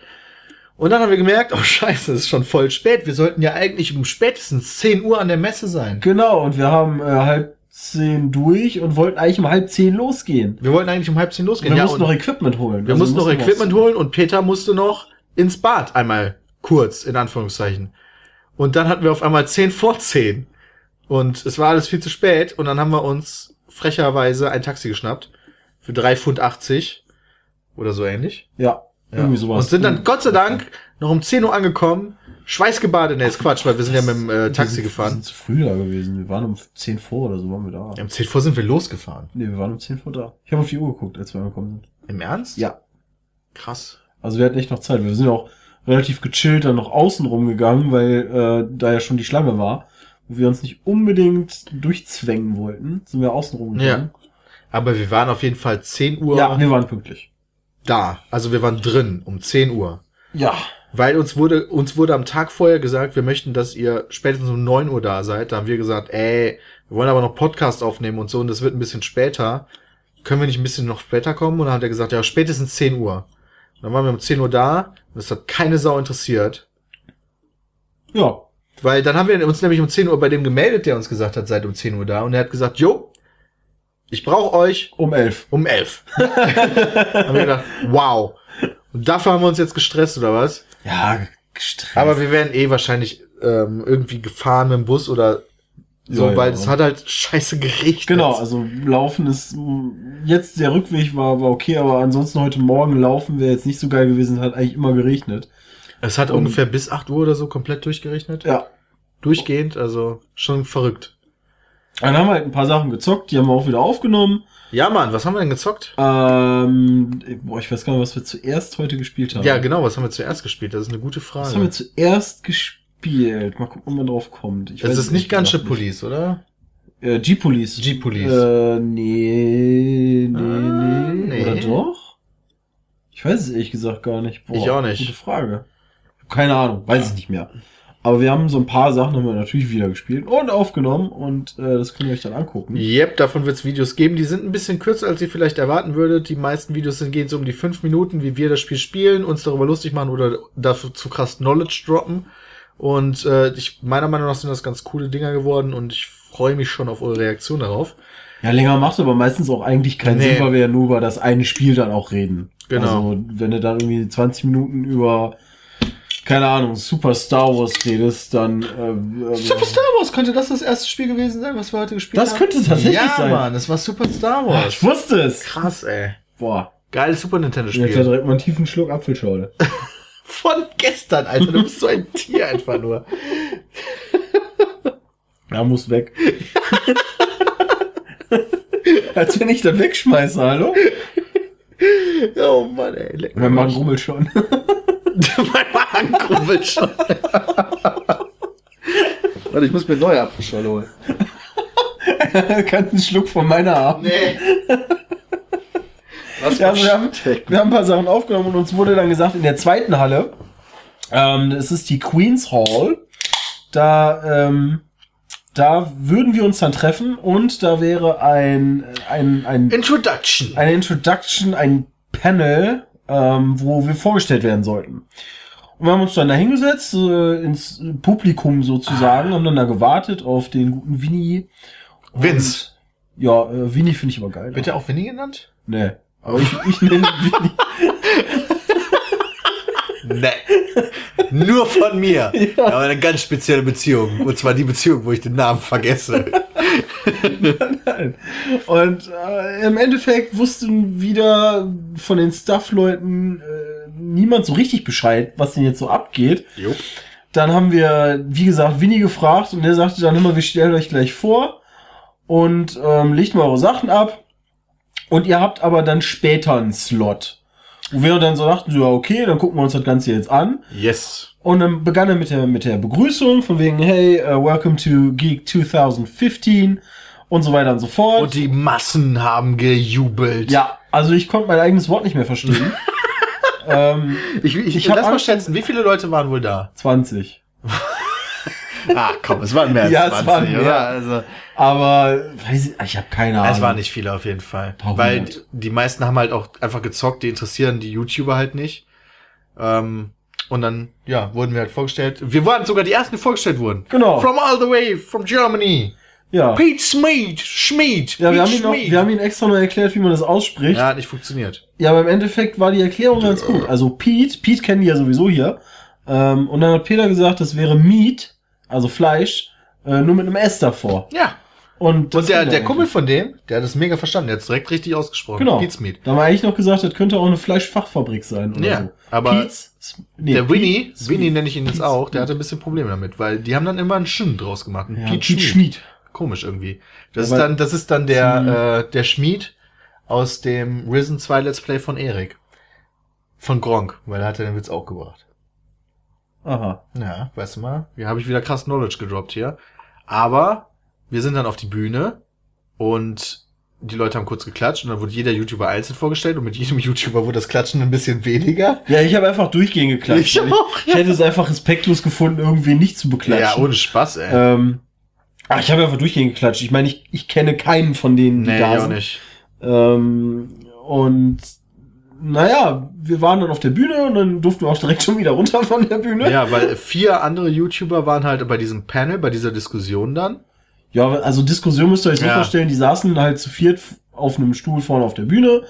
Und dann haben wir gemerkt, *laughs* oh scheiße, es ist schon voll spät. Wir sollten ja eigentlich um spätestens 10 Uhr an der Messe sein. Genau, und wir haben äh, halb zehn durch und wollten eigentlich um halb zehn losgehen. Wir wollten eigentlich um halb zehn losgehen. wir ja, mussten und noch Equipment holen. wir Also mussten noch Equipment was- holen und Peter musste noch ins Bad einmal kurz, in Anführungszeichen. Und dann hatten wir auf einmal 10 vor 10. Und es war alles viel zu spät. Und dann haben wir uns frecherweise ein Taxi geschnappt. Für 3,80 Pfund oder so ähnlich. Ja, Ja. irgendwie sowas. Und sind dann Gott sei Dank noch um 10 Uhr angekommen, schweißgebadet. Ne, ist Quatsch, weil wir sind ja mit dem äh, Wir Taxi sind, Wir gefahren. sind zu früh da gewesen. Wir waren um zehn vor oder so waren wir da. Ja, um 10 vor sind wir losgefahren. Nee, wir waren um zehn vor da. Ich habe auf die Uhr geguckt, als wir angekommen sind. Im Ernst? Ja. Krass. Also wir hatten echt noch Zeit. Wir sind auch relativ gechillt dann noch außen rumgegangen, weil äh, da ja schon die Schlange war. Wo wir uns nicht unbedingt durchzwängen wollten, sind wir außen rumgegangen. Aber wir waren auf jeden Fall 10 Uhr Ja, wir waren pünktlich. da. Also wir waren drin um 10 Uhr. Ja. Weil uns wurde, uns wurde am Tag vorher gesagt, wir möchten, dass ihr spätestens um 9 Uhr da seid. Da haben wir gesagt, ey, wir wollen aber noch Podcast aufnehmen und so und das wird ein bisschen später. Können wir nicht ein bisschen noch später kommen? Und dann hat er gesagt, ja, spätestens 10 Uhr. Und dann waren wir um 10 Uhr da und das hat keine Sau interessiert. Ja. Weil dann haben wir uns nämlich um 10 Uhr bei dem gemeldet, der uns gesagt hat, seid um 10 Uhr da. Und er hat gesagt, jo, ich brauche euch Um elf. um 11. *laughs* haben wir gedacht, wow. Und dafür haben wir uns jetzt gestresst, oder was? Ja, gestresst. Aber wir werden eh wahrscheinlich ähm, irgendwie gefahren mit dem Bus oder so, Ja, ja. weil es hat halt scheiße geregnet. Genau, also laufen ist jetzt der Rückweg war war okay, aber ansonsten heute Morgen laufen wäre jetzt nicht so geil gewesen, hat eigentlich immer geregnet. Es hat Und- ungefähr bis 8 Uhr oder so komplett durchgerechnet. Ja. Durchgehend, also schon verrückt. Dann haben wir halt ein paar Sachen gezockt, die haben wir auch wieder aufgenommen. Ja, Mann, was haben wir denn gezockt? Ähm, boah, ich weiß gar nicht, was wir zuerst heute gespielt haben. Ja, genau, was haben wir zuerst gespielt? Das ist eine gute Frage. Was haben wir zuerst gespielt? Mal gucken, ob man drauf kommt. Ich es weiß ist nicht Gunship gesagt Police, oder? Äh, G-Police. G-Police. Äh, nee, nee, Ah, nee, nee. Oder doch? Ich weiß es ehrlich gesagt gar nicht. Ich auch nicht. Gute Frage. Keine Ahnung, weiß ich nicht mehr. Aber wir haben so ein paar Sachen haben wir natürlich wieder gespielt und aufgenommen und äh, das könnt ihr euch dann angucken. Yep, davon wird es Videos geben. Die sind ein bisschen kürzer, als ihr vielleicht erwarten würdet. Die meisten Videos sind, gehen so um die fünf Minuten, wie wir das Spiel spielen, uns darüber lustig machen oder dafür zu krass Knowledge droppen. Und äh, ich, meiner Meinung nach sind das ganz coole Dinger geworden und ich freue mich schon auf eure Reaktion darauf. Ja, länger macht aber meistens auch eigentlich keinen Nee. Sinn, weil wir ja nur über das eine Spiel dann auch reden. Genau. Also, wenn du dann irgendwie 20 Minuten über, keine Ahnung, Super Star Wars redest, dann... Äh, äh, Super Star Wars, könnte das das erste Spiel gewesen sein, was wir heute gespielt Das haben? könnte tatsächlich ja, sein. Mann, das war Super Star Ah, Wars. Ich wusste es! Krass, ey. Boah. Geiles Super Ich Nintendo-Spiel. hätte direkt mal einen tiefen Schluck Apfelschorle. *laughs* Von gestern, Alter. Du bist so ein Tier einfach nur. Ja, *laughs* muss weg. *laughs* Als wenn ich das wegschmeiße, hallo? Oh Mann, ey. Leck Mein mir Magen rummelt schon. Mein Magen krummelt schon. Warte, ich muss mir neue Apfelschorle holen. *laughs* Kannst einen Schluck von meiner haben. Nee. Was Ja, also wir, haben, wir haben ein paar Sachen aufgenommen und uns wurde dann gesagt, in der zweiten Halle, ähm, es ist die Queen's Hall, da, ähm, da würden wir uns dann treffen und da wäre ein, ein, ein, Introduction. eine Introduction, ein Panel, ähm, wo wir vorgestellt werden sollten. Und wir haben uns dann da hingesetzt, äh, ins Publikum sozusagen, haben dann da gewartet auf den guten Winnie. Und- Vince. Ja, äh, Winnie finde ich aber geil. Wird er auch Winnie genannt? Nee. Aber ich, ich nenne ihn Winnie. *laughs* nee. Nur von mir. *laughs* Ja. Aber eine ganz spezielle Beziehung. Und zwar die Beziehung, wo ich den Namen vergesse. *laughs* Nein. Und äh, im Endeffekt wussten wieder von den Staff-Leuten äh, niemand so richtig Bescheid, was denn jetzt so abgeht. Jo. Dann haben wir, wie gesagt, Winnie gefragt und der sagte dann immer, wir stellen euch gleich vor und ähm, legt mal eure Sachen ab. Und ihr habt aber dann später einen Slot. Wo wir dann so dachten, so, ja, okay, dann gucken wir uns das Ganze jetzt an. Yes. Und dann begann er mit der, mit der Begrüßung von wegen, hey, uh, welcome to Geek 2015 und so weiter und so fort. Und die Massen haben gejubelt. ja, also ich konnte mein eigenes Wort nicht mehr verstehen. *laughs* ähm, Ich, ich, Ich lass mal schätzen, wie viele Leute waren wohl da? 20. *laughs* Ah, komm, es waren mehr als Ja, es 20, waren mehr. oder? Also, Aber weiß ich, ich habe keine Ahnung. es waren nicht viele auf jeden Fall. Paar Weil hundert. die meisten haben halt auch einfach gezockt, die interessieren die YouTuber halt nicht. Ähm, und dann, ja, wurden wir halt vorgestellt. Wir waren sogar die ersten, die vorgestellt wurden. Genau. From all the way, from Germany. Ja. Pete Schmid, Schmid, Ja, wir haben, ihn noch, wir haben ihn extra noch erklärt, wie man das ausspricht. ja, hat nicht funktioniert. Ja, aber im Endeffekt war die Erklärung ganz gut. Also Pete, Pete kennen die ja sowieso hier. Ähm, und dann hat Peter gesagt, das wäre Meat, also Fleisch, äh, nur mit einem S davor. Ja. Und, das Und der, er der Kumpel von dem, der hat es mega verstanden. Der hat es direkt richtig ausgesprochen. Genau. Pete's Meat. Da wir eigentlich noch gesagt, das könnte auch eine Fleischfachfabrik sein oder Ja, so. aber Pete's, nee, der Winnie. Winnie nenne ich ihn jetzt auch, der hatte ein bisschen Probleme damit, weil die haben dann immer einen Schön draus gemacht. Ein ja, Pete. Schmied. Komisch irgendwie. Das Ja, ist dann, das ist dann der, äh, der Schmied aus dem Risen 2 Let's Play von Erik. Von Gronk, weil da hat er den Witz auch gebracht. Aha. Ja, weißt du mal, hier habe ich wieder krass Knowledge gedroppt hier. Aber wir sind dann auf die Bühne und die Leute haben kurz geklatscht und dann wurde jeder YouTuber einzeln vorgestellt und mit jedem *laughs* YouTuber wurde das Klatschen ein bisschen weniger. Ja, ich habe einfach durchgehend geklatscht. Ich weil auch, ich, ich hätte es einfach respektlos gefunden, irgendwie nicht zu beklatschen. Ja, ohne Spaß, ey. Ähm, ach, ich habe einfach durchgehend geklatscht. Ich meine, ich, ich kenne keinen von denen, die nee, da ich auch sind. nicht. Ähm, und naja, wir waren dann auf der Bühne und dann durften wir auch direkt schon wieder runter von der Bühne. Ja, weil vier andere YouTuber waren halt bei diesem Panel, bei dieser Diskussion dann. Ja, also Diskussion müsst ihr euch so Ja. vorstellen, die saßen halt zu viert auf einem Stuhl vorne auf der Bühne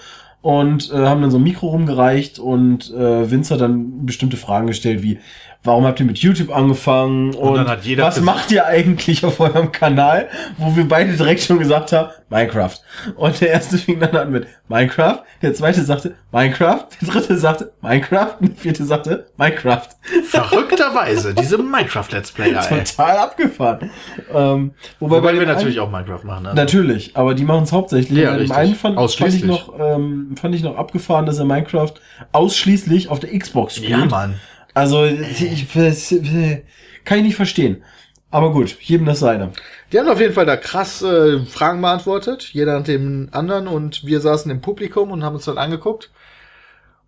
und äh, haben dann so ein Mikro rumgereicht und äh, Vince hat dann bestimmte Fragen gestellt wie, warum habt ihr mit YouTube angefangen und, dann hat jeder was macht ihr eigentlich auf eurem Kanal, wo wir beide direkt schon gesagt haben, Minecraft. Und der erste fing dann an mit Minecraft, der zweite sagte Minecraft, der dritte sagte Minecraft und der vierte sagte Minecraft. Verrückterweise, diese Minecraft-Let's Player, ey. Total abgefahren. Ähm, wobei, Wobei bei wir dem einen- natürlich auch Minecraft machen. Ne? Natürlich, aber die machen es hauptsächlich. Ja, richtig. einen fand, fand ich noch, ähm, fand ich noch abgefahren, dass er Minecraft ausschließlich auf der Xbox spielt. Ja, Mann. Also ich, ich, kann ich nicht verstehen. Aber gut, jedem das seine. Die haben auf jeden Fall da krass äh, Fragen beantwortet, jeder nach dem anderen und wir saßen im Publikum und haben uns dann angeguckt.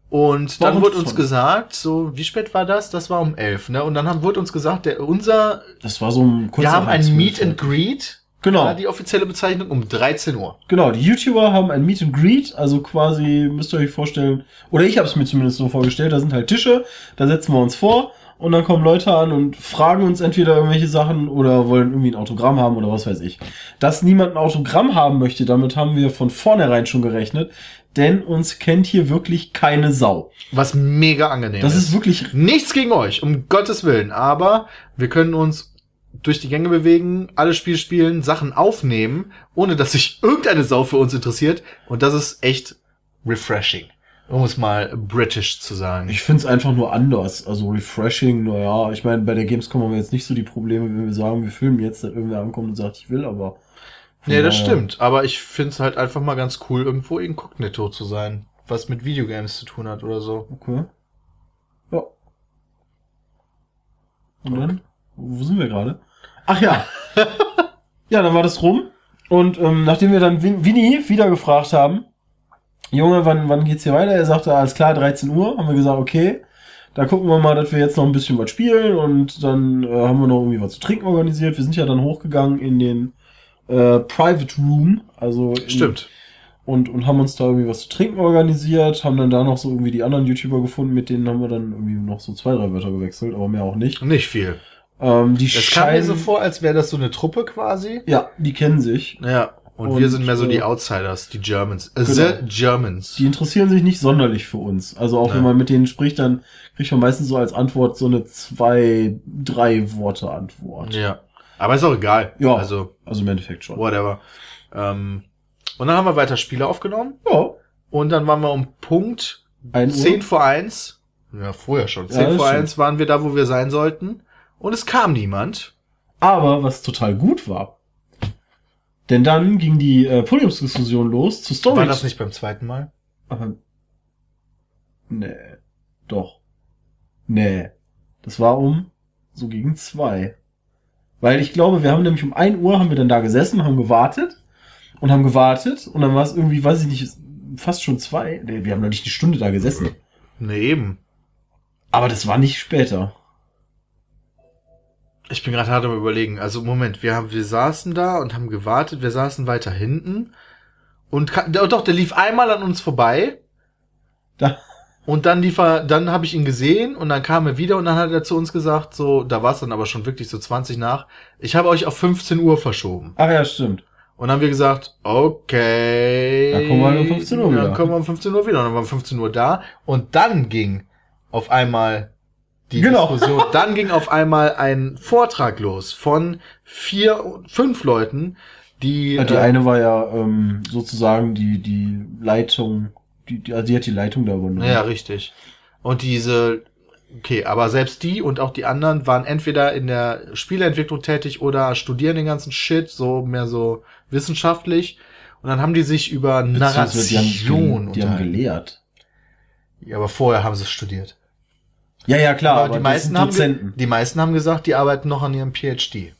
Und War dann wurde uns gesagt, so, wie spät war das? Das war um elf, ne? Und dann haben, wurde uns gesagt, der, unser, Das war so ein kurzer wir haben ein. Meet and Greet. Genau. War die offizielle Bezeichnung um 13 Uhr. Genau, die YouTuber haben ein Meet and Greet, also quasi, müsst ihr euch vorstellen, oder ich habe es mir zumindest so vorgestellt, da sind halt Tische, da setzen wir uns vor und dann kommen Leute an und fragen uns entweder irgendwelche Sachen oder wollen irgendwie ein Autogramm haben oder was weiß ich. Dass niemand ein Autogramm haben möchte, damit haben wir von vornherein schon gerechnet, denn uns kennt hier wirklich keine Sau. Was mega angenehm Das ist. ist wirklich Nichts gegen euch, um Gottes Willen. Aber wir können uns durch die Gänge bewegen, alle Spiele spielen, Sachen aufnehmen, ohne dass sich irgendeine Sau für uns interessiert. Und das ist echt refreshing. Um es mal british zu sagen. Ich finde es einfach nur anders. Also refreshing, naja, ich meine, bei der Gamescom haben wir jetzt nicht so die Probleme, wenn wir sagen, wir filmen jetzt, dass irgendwer ankommt und sagt, ich will, aber. nee, das stimmt. Aber ich finde es halt einfach mal ganz cool, irgendwo inkognito zu sein. Was mit Videogames zu tun hat oder so. Okay. Ja. Und dann? Wo sind wir gerade? Ach ja. *laughs* ja, dann war das rum. Und ähm, nachdem wir dann Win Winnie wieder gefragt haben, Junge, wann, wann geht's hier weiter? Er sagte, alles klar, 13 Uhr. Haben wir gesagt, okay. Da gucken wir mal, dass wir jetzt noch ein bisschen was spielen und dann äh, haben wir noch irgendwie was zu trinken organisiert. Wir sind ja dann hochgegangen in den äh, Private Room, also in, Stimmt. und, und haben uns da irgendwie was zu trinken organisiert, haben dann da noch so irgendwie die anderen YouTuber gefunden, mit denen haben wir dann irgendwie noch so zwei, drei Wörter gewechselt, aber mehr auch nicht. Nicht viel. Ähm, die Es kam mir scheinen, so vor, als wäre das so eine Truppe quasi. ja, die kennen sich. Ja. Und, Und, wir sind mehr so die äh, Outsiders, die Germans. Äh, Genau. The Germans. Die interessieren sich nicht sonderlich für uns. Also auch Ja. wenn man mit denen spricht, dann kriegt man meistens so als Antwort so eine zwei, drei Worte Antwort. ja. Aber ist auch egal. Ja. Also, Also im Endeffekt schon. whatever. Ähm, und dann haben wir weiter Spiele aufgenommen. Ja. Und dann waren wir um Punkt Ein 10 vor 1. Ja, vorher schon. 10 Ja, das vor stimmt. 1 waren wir da, wo wir sein sollten. Und es kam niemand. Aber was total gut war. Denn dann ging die äh, Podiumsdiskussion los zu Story. War das nicht beim zweiten Mal? Aber. Nee. Doch. Nee. Das war um so gegen zwei. Weil ich glaube, wir haben nämlich um ein Uhr haben wir dann da gesessen, haben gewartet und haben gewartet und dann war es irgendwie, weiß ich nicht, fast schon zwei. Nee, wir haben noch nicht eine Stunde da gesessen. Nee, eben. Aber das war nicht später. Ich bin gerade hart am überlegen. Also Moment, wir haben, wir saßen da und haben gewartet. Wir saßen weiter hinten und ka- doch, der lief einmal an uns vorbei Da, und dann lief er, dann habe ich ihn gesehen und dann kam er wieder und dann hat er zu uns gesagt, so, da war es dann aber schon wirklich so 20 nach. Ich habe euch auf 15 Uhr verschoben. ach ja, stimmt. Und dann haben wir gesagt, okay. Dann kommen wir um 15 Uhr Dann wieder. kommen wir um 15 Uhr wieder. Und dann waren wir um 15 Uhr da. Und dann ging auf einmal die Genau. Diskussion. *laughs* Dann ging auf einmal ein Vortrag los von vier, fünf Leuten, die, Ja, die äh, eine war ja ähm, sozusagen die, die Leitung, die, die, also die hat die Leitung da übernommen. ja, richtig. Und diese, okay, aber selbst die und auch die anderen waren entweder in der Spieleentwicklung tätig oder studieren den ganzen Shit, so mehr so wissenschaftlich. Und dann haben die sich über Beziehungsweise die Narration haben, die haben unterhalten. gelehrt. Ja, aber vorher haben sie es studiert. Ja, ja, klar, aber, aber, die, das meisten haben die meisten haben gesagt, die arbeiten noch an ihrem PhD.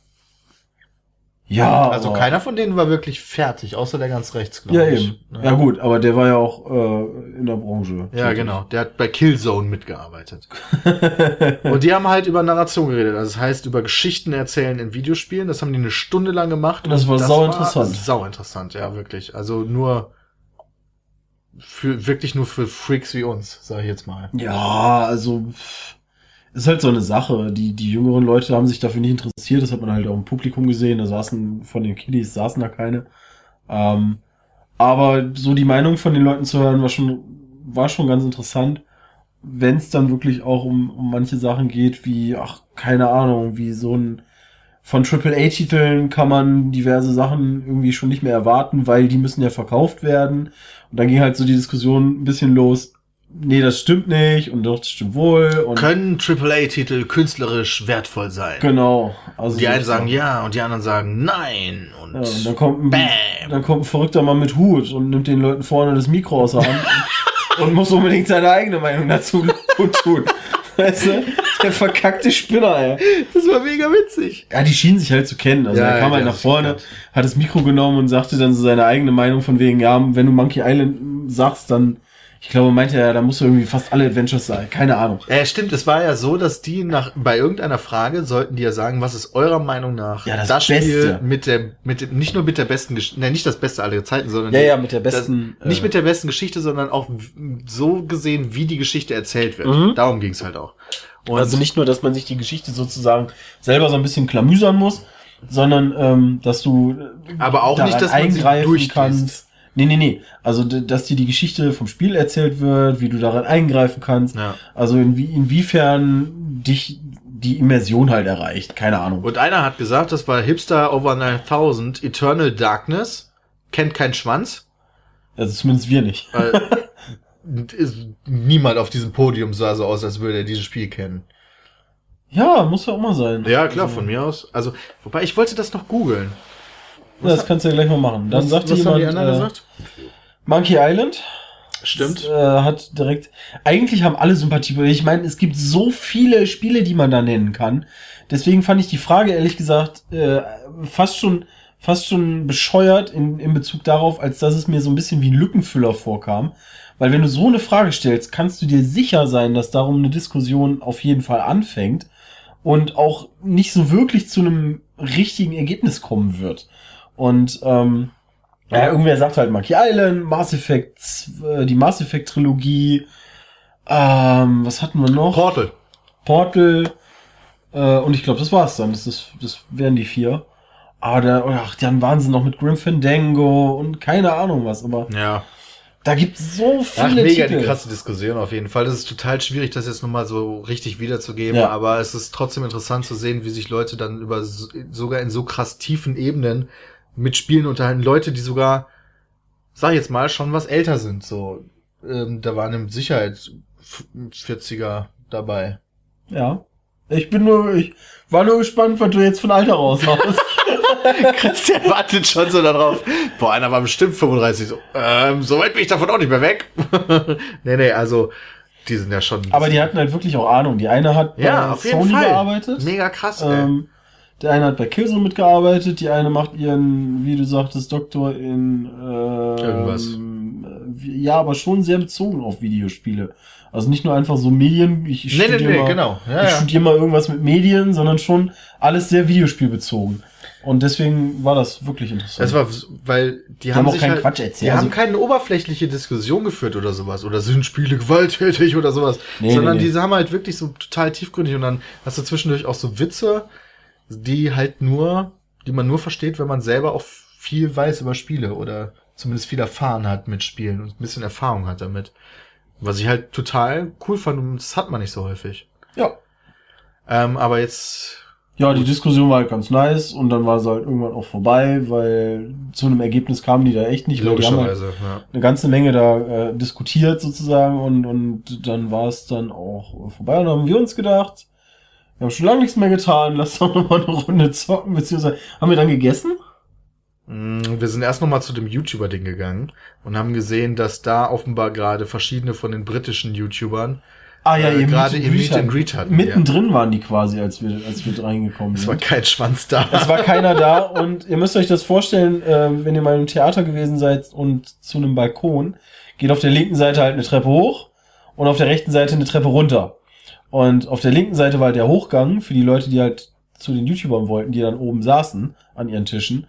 Ja, Also keiner von denen war wirklich fertig, außer der ganz rechts, glaube Ja, ich. eben. Ja, gut, aber der war ja auch äh, in der Branche. Ja, tätig. genau. Der hat bei Killzone mitgearbeitet. *laughs* Und die haben halt über Narration geredet. Also das heißt, über Geschichten erzählen in Videospielen. Das haben die eine Stunde lang gemacht. Und das war sauinteressant. Sau interessant, ja, wirklich. Also nur für, wirklich nur für Freaks wie uns, sage ich jetzt mal. Ja, also ist halt so eine Sache. Die, die jüngeren Leute haben sich dafür nicht interessiert. Das hat man halt auch im Publikum gesehen. Da saßen von den Kiddies saßen da keine. Ähm, aber so die Meinung von den Leuten zu hören war schon war schon ganz interessant. Wenn es dann wirklich auch um, um manche Sachen geht, wie ach keine Ahnung, wie so ein von AAA-Titeln kann man diverse Sachen irgendwie schon nicht mehr erwarten, weil die müssen ja verkauft werden. Und dann ging halt so die Diskussion ein bisschen los. Nee, das stimmt nicht und doch, das stimmt wohl. Und Können AAA-Titel künstlerisch wertvoll sein? genau. Also Die einen sagen ja und die anderen sagen nein. Und Ja, und dann kommt, ein, Bam. dann kommt ein verrückter Mann mit Hut und nimmt den Leuten vorne das Mikro aus der Hand und, *laughs* und muss unbedingt seine eigene Meinung dazu tun. Weißt du? Der verkackte Spinner, ey. das war mega witzig. Ja, die schienen sich halt zu kennen. Also Ja, er kam ja, halt nach vorne, hat das Mikro genommen und sagte dann so seine eigene Meinung von wegen, ja, wenn du Monkey Island sagst, dann, ich glaube, meinte er, da musst du irgendwie fast alle Adventures sein. Keine Ahnung. Äh, stimmt, es war ja so, dass die nach bei irgendeiner Frage sollten die ja sagen, was ist eurer Meinung nach Ja, das Spiel Beste. mit der mit dem, nicht nur mit der besten Geschichte, ne, nicht das Beste aller Zeiten, sondern Ja, die- ja, mit der besten, das, nicht äh, mit der besten Geschichte, sondern auch so gesehen, wie die Geschichte erzählt wird. Mhm. Darum ging's halt auch. Und Also nicht nur, dass man sich die Geschichte sozusagen selber so ein bisschen klamüsern muss, sondern ähm, dass du äh, Aber auch nicht, dass man sie eingreifen durchliest. kannst. Nee, nee, nee. Also, dass dir die Geschichte vom Spiel erzählt wird, wie du daran eingreifen kannst. ja. Also inwie inwiefern dich die Immersion halt erreicht. Keine Ahnung. Und einer hat gesagt, das war Hipster Over 9000 Eternal Darkness kennt keinen Schwanz. Also zumindest wir nicht. Ist, *laughs* niemand auf diesem Podium sah so aus, als würde er dieses Spiel kennen. Ja, muss ja auch mal sein. Ja, klar, Also, von mir aus. Also, wobei ich wollte das noch googeln. Ja, das kannst du ja gleich mal machen. Dann was, sagt was jemand, haben die anderen äh, gesagt? Monkey Island. Stimmt. Das, äh, hat direkt. Eigentlich haben alle Sympathie. Ich meine, es gibt so viele Spiele, die man da nennen kann. Deswegen fand ich die Frage ehrlich gesagt äh, fast schon fast schon bescheuert in, in Bezug darauf, als dass es mir so ein bisschen wie ein Lückenfüller vorkam. Weil wenn du so eine Frage stellst, kannst du dir sicher sein, dass darum eine Diskussion auf jeden Fall anfängt und auch nicht so wirklich zu einem richtigen Ergebnis kommen wird. Und ähm, ja, irgendwer sagt halt Monkey Island, Mass Effect, äh, die Mass Effect Trilogie, ähm, was hatten wir noch? Portal. Portal, äh, und ich glaube, das war's dann. Das, ist, das wären die vier. Aber da, ach, dann waren sie noch mit Grim Fandango und keine Ahnung was, aber Ja. da gibt's so Ach, viele mega Titel. die krasse Diskussion auf jeden Fall. Das ist total schwierig, das jetzt nochmal so richtig wiederzugeben, Ja. aber es ist trotzdem interessant zu sehen, wie sich Leute dann über so, sogar in so krass tiefen Ebenen mit Spielen unterhalten. Leute, die sogar, sag ich jetzt mal, schon was älter sind. So, ähm, da waren mit Sicherheit f- 40er dabei. Ja. Ich bin nur, ich war nur gespannt, was du jetzt von Alter raus hast. *laughs* Christian wartet schon so darauf. Boah, einer war bestimmt 35. So, ähm, so weit bin ich davon auch nicht mehr weg. *laughs* nee, nee, also, die sind ja schon. Aber die hatten halt wirklich auch Ahnung. Die eine hat ja, bei Sony gearbeitet. Mega krass, ey. Der eine hat bei Killzone mitgearbeitet, die eine macht ihren, wie du sagtest, Doktor in ähm, Irgendwas. wie- Ja, aber schon sehr bezogen auf Videospiele. Also nicht nur einfach so Medien, ich, ich Nee, studiere nee, mal, genau. Ja, ich ja. studiere mal irgendwas mit Medien, sondern schon alles sehr Videospielbezogen. Und deswegen war das wirklich interessant. Das war, weil die, haben haben auch sich keinen halt, Quatsch erzählt. Die Also- haben keine oberflächliche Diskussion geführt oder sowas. Oder sind Spiele gewalttätig oder sowas. Nee, sondern nee, nee. diese haben halt wirklich so total tiefgründig und dann hast du zwischendurch auch so Witze, die halt nur, die man nur versteht, wenn man selber auch viel weiß über Spiele oder zumindest viel erfahren hat mit Spielen und ein bisschen Erfahrung hat damit. Was ich halt total cool fand und das hat man nicht so häufig. ja. Ähm, aber jetzt, Ja, die Diskussion war halt ganz nice und dann war sie halt irgendwann auch vorbei, weil zu einem Ergebnis kamen die da echt nicht. halt logischerweise, ja. eine ganze Menge da äh, diskutiert sozusagen und, und dann war es dann auch vorbei und dann haben wir uns gedacht, wir haben schon lange nichts mehr getan, lass doch noch mal eine Runde zocken, beziehungsweise haben wir dann gegessen? Mm, Wir sind erst noch mal zu dem YouTuber-Ding gegangen und haben gesehen, dass da offenbar gerade verschiedene von den britischen YouTubern Ah ja, Äh, ihr gerade and Meet and Greet hatten, Mittendrin waren die quasi, als wir, als wir reingekommen es war sind. kein Schwanz da. Es war keiner da und ihr müsst euch das vorstellen, äh, wenn ihr mal im Theater gewesen seid und zu einem Balkon, geht auf der linken Seite halt eine Treppe hoch und auf der rechten Seite eine Treppe runter. Und auf der linken Seite war halt der Hochgang für die Leute, die halt zu den YouTubern wollten, die dann oben saßen an ihren Tischen.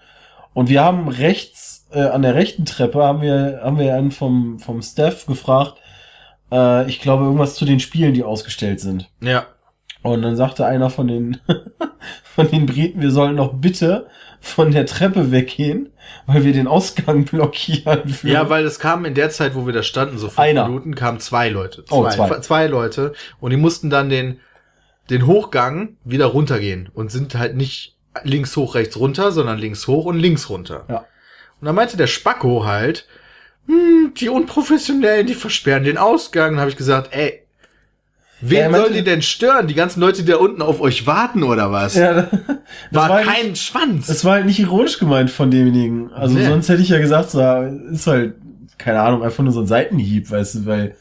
Und wir haben rechts, äh, an der rechten Treppe haben wir, haben wir einen vom, vom Staff gefragt, äh, ich glaube irgendwas zu den Spielen, die ausgestellt sind. Ja. Und dann sagte einer von den, *laughs* von den Briten, wir sollen doch bitte von der Treppe weggehen, weil wir den Ausgang blockieren. Für Ja, weil es kam in der Zeit, wo wir da standen, so fünf Einer. Minuten, kamen zwei Leute. Zwei, Oh, zwei. zwei Leute. Und die mussten dann den, den Hochgang wieder runtergehen und sind halt nicht links hoch, rechts runter, sondern links hoch und links runter. Ja. Und dann meinte der Spacko halt, hm, die Unprofessionellen, die versperren den Ausgang. Dann habe ich gesagt, ey, wen Ja, er meinte- soll die denn stören? Die ganzen Leute, die da unten auf euch warten oder was? ja, *laughs* das war, war, kein nicht, Schwanz. das war halt nicht ironisch gemeint von demjenigen. Also Nee. sonst hätte ich ja gesagt, so, ist halt, keine Ahnung, einfach nur so ein Seitenhieb, weißt du, weil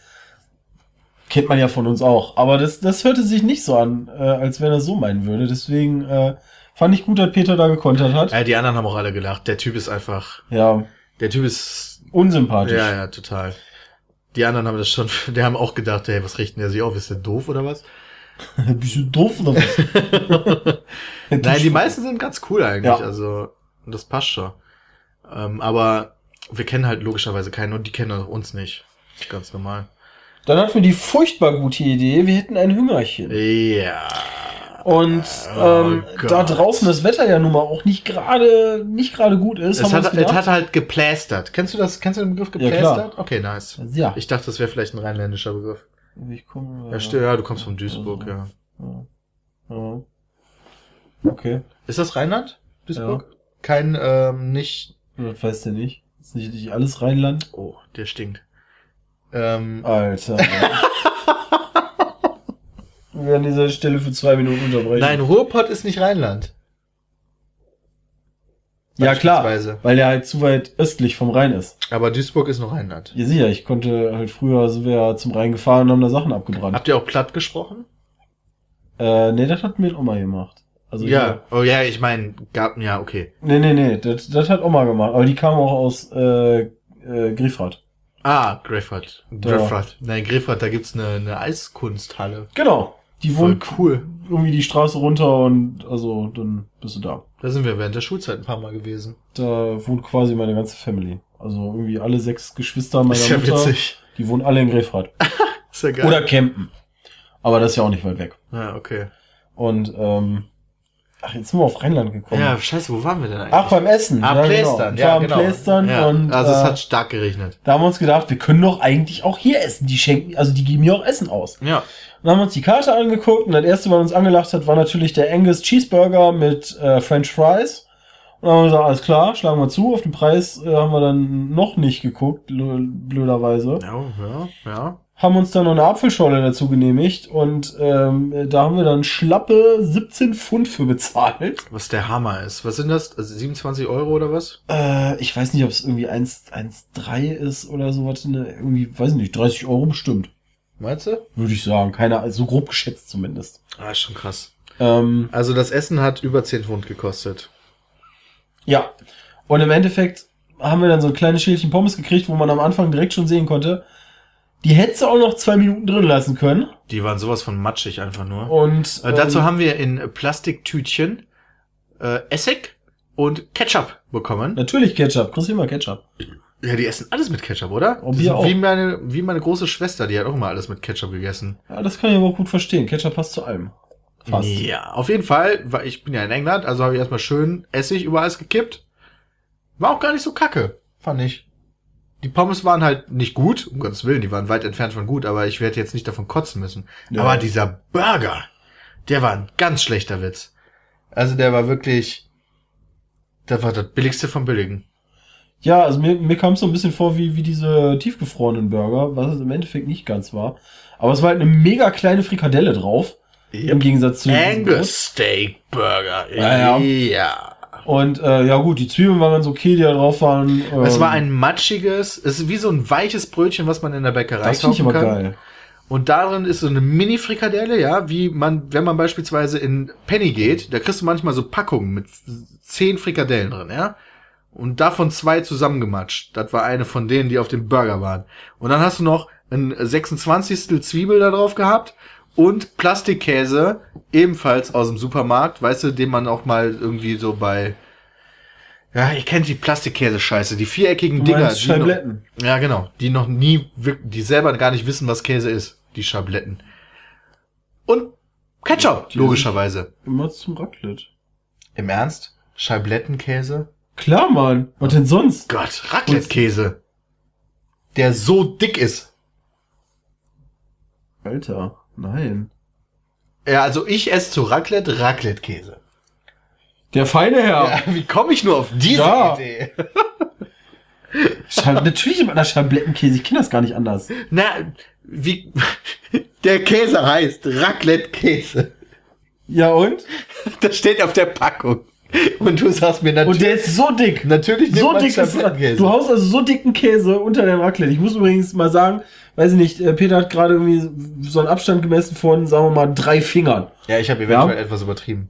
kennt man ja von uns auch. Aber das, das hörte sich nicht so an, äh, als wenn er so meinen würde. Deswegen äh, fand ich gut, dass Peter da gekontert hat. ja, die anderen haben auch alle gelacht. Der Typ ist einfach, Ja, der Typ ist unsympathisch. Ja, ja, total. Die anderen haben das schon, *laughs* die haben auch gedacht, hey, was richten der sich auf? Ist der doof oder was? *laughs* Bist du doof oder was? *laughs* Nein, die meisten sind ganz cool eigentlich, Ja. also das passt schon. Ähm, aber wir kennen halt logischerweise keinen und die kennen uns nicht. Ganz normal. Dann hatten wir die furchtbar gute Idee, wir hätten ein Hüngerchen. Ja. Und Oh ähm, da draußen das Wetter ja nun mal auch nicht gerade nicht gerade gut ist, Es haben wir hat, es hat halt geplästert. Kennst du das? Kennst du den Begriff Ja, geplästert? okay, nice. ja, Ich dachte, das wäre vielleicht ein rheinländischer Begriff. ich komme, Ja, stimmt, ja, du kommst von Duisburg, ja. ja. ja. Okay, Ist das Rheinland? Duisburg? Kein, ähm, nicht. das weißt du nicht. Ist nicht, nicht alles Rheinland? Oh, der stinkt. Ähm, Alter. *laughs* wir werden diese Stelle für zwei Minuten unterbrechen. Nein, Ruhrpott ist nicht Rheinland. ja klar, weil der halt zu weit östlich vom Rhein ist. Aber Duisburg ist noch Rheinland. Ja sicher, ich konnte halt früher, sind wir ja zum Rhein gefahren und haben da Sachen abgebrannt. Habt ihr auch platt gesprochen? Äh, nee, das hat mir Oma gemacht. Also ja. Oh ja, ich meine, gab, ja, okay. Nee, nee, nee, das, das hat Oma gemacht. Aber die kam auch aus äh, äh, Griffrad. Ah, Griffert. Griffert. Nein, Griffert, da gibt's eine, eine Eiskunsthalle. Genau. Die wohnt cool. irgendwie die Straße runter und also dann bist du da. Da sind wir während der Schulzeit ein paar Mal gewesen. Da wohnt quasi meine ganze Family. Also irgendwie alle sechs Geschwister meiner ist ja Mutter. witzig. Die wohnen alle in Griffrad. *laughs* Ist ja geil. Oder campen. Aber das ist ja auch nicht weit weg. Ja, okay. Und ähm, Ach, jetzt sind wir auf Rheinland gekommen. Ja, scheiße, wo waren wir denn eigentlich? Ach, beim Essen. Ah, ja, Plästern, Genau. Ja, war genau. Plästern ja. und also es äh, hat stark geregnet. da haben wir uns gedacht, wir können doch eigentlich auch hier essen. Die schenken, also die geben hier auch Essen aus. Ja. Dann haben wir uns die Karte angeguckt und das erste, was uns angelacht hat, war natürlich der Angus Cheeseburger mit äh, French Fries. Und dann haben wir gesagt, alles klar, schlagen wir zu. Auf den Preis äh, haben wir dann noch nicht geguckt, blö- blöderweise. Ja, ja, ja. Haben uns dann noch eine Apfelschorle dazu genehmigt und ähm, da haben wir dann schlappe 17 Pfund für bezahlt. Was der Hammer ist. Was sind das? Also 27 Euro oder was? Äh, ich weiß nicht, ob es irgendwie 1 1,3 ist oder sowas. Ne? Irgendwie, weiß ich nicht, 30 Euro bestimmt. Meinst du? Würde ich sagen. Keine, also so grob geschätzt zumindest. Ah, ist schon krass. Ähm, Also das Essen hat über 10 Pfund gekostet. Ja. Und im Endeffekt haben wir dann so ein kleines Schälchen Pommes gekriegt, wo man am Anfang direkt schon sehen konnte, die hättest du auch noch zwei Minuten drin lassen können. Die waren sowas von matschig einfach nur. Und Äh, dazu ähm, haben wir in Plastiktütchen äh, Essig und Ketchup bekommen. natürlich Ketchup. Kriegst du immer Ketchup. Ja, die essen alles mit Ketchup, oder? Und wir auch. Wie meine, wie meine große Schwester, die hat auch immer alles mit Ketchup gegessen. Ja, das kann ich aber auch gut verstehen. Ketchup passt zu allem. Fast. Ja, auf jeden Fall, weil ich bin ja in England, also habe ich erstmal schön Essig über alles gekippt. War auch gar nicht so kacke, fand ich. Die Pommes waren halt nicht gut, um Gottes Willen, die waren weit entfernt von gut, aber ich werde jetzt nicht davon kotzen müssen. Ja. Aber dieser Burger, der war ein ganz schlechter Witz. Also der war wirklich, das war das billigste vom Billigen. Ja, also mir, mir kam es so ein bisschen vor wie, wie diese tiefgefrorenen Burger, was es im Endeffekt nicht ganz war. Aber es war halt eine mega kleine Frikadelle drauf. Im Gegensatz zu. Angus Steak Burger. Ja, ja. ja. Und äh, ja gut, die Zwiebeln waren ganz okay, die da drauf waren. Es Ähm, war ein matschiges, es ist wie so ein weiches Brötchen, was man in der Bäckerei Das finde ich kaufen aber kann. geil. Und darin ist so eine Mini-Frikadelle, ja, wie man, wenn man beispielsweise in Penny geht, da kriegst du manchmal so Packungen mit zehn Frikadellen drin, ja. Und davon zwei zusammengematscht. Das war eine von denen, die auf dem Burger waren. Und dann hast du noch ein 26. Zwiebel da drauf gehabt und Plastikkäse, ebenfalls aus dem Supermarkt, weißt du, den man auch mal irgendwie so bei, ja, ihr kennt die Plastikkäse-Scheiße, die viereckigen Dinger. die noch- Scheibletten. ja, genau. Die noch nie, die selber gar nicht wissen, was Käse ist. Die Schabletten. Und Ketchup, Die logischerweise. Immer zum Raclette. Im Ernst? Scheiblettenkäse? Klar, Mann. Was denn sonst? Gott, Raclette-Käse. Der so dick ist. Alter, nein. Ja, also ich esse zu Raclette Raclette-Käse. Der feine Herr. Ja, wie komme ich nur auf diese Ja. Idee? Schab Natürlich mit einer Schablettenkäse. Ich kenne das gar nicht anders. Na, wie, der Käse heißt Raclette-Käse. Ja und? Das steht auf der Packung. Und du sagst mir Und natürlich, der ist so dick. natürlich nimmt So man dick ist. Du haust also so dicken Käse unter dein Raclette. Ich muss übrigens mal sagen, weiß ich nicht, äh, Peter hat gerade irgendwie so einen Abstand gemessen von, sagen wir mal, drei Fingern. Ja, ich habe eventuell Ja. etwas übertrieben.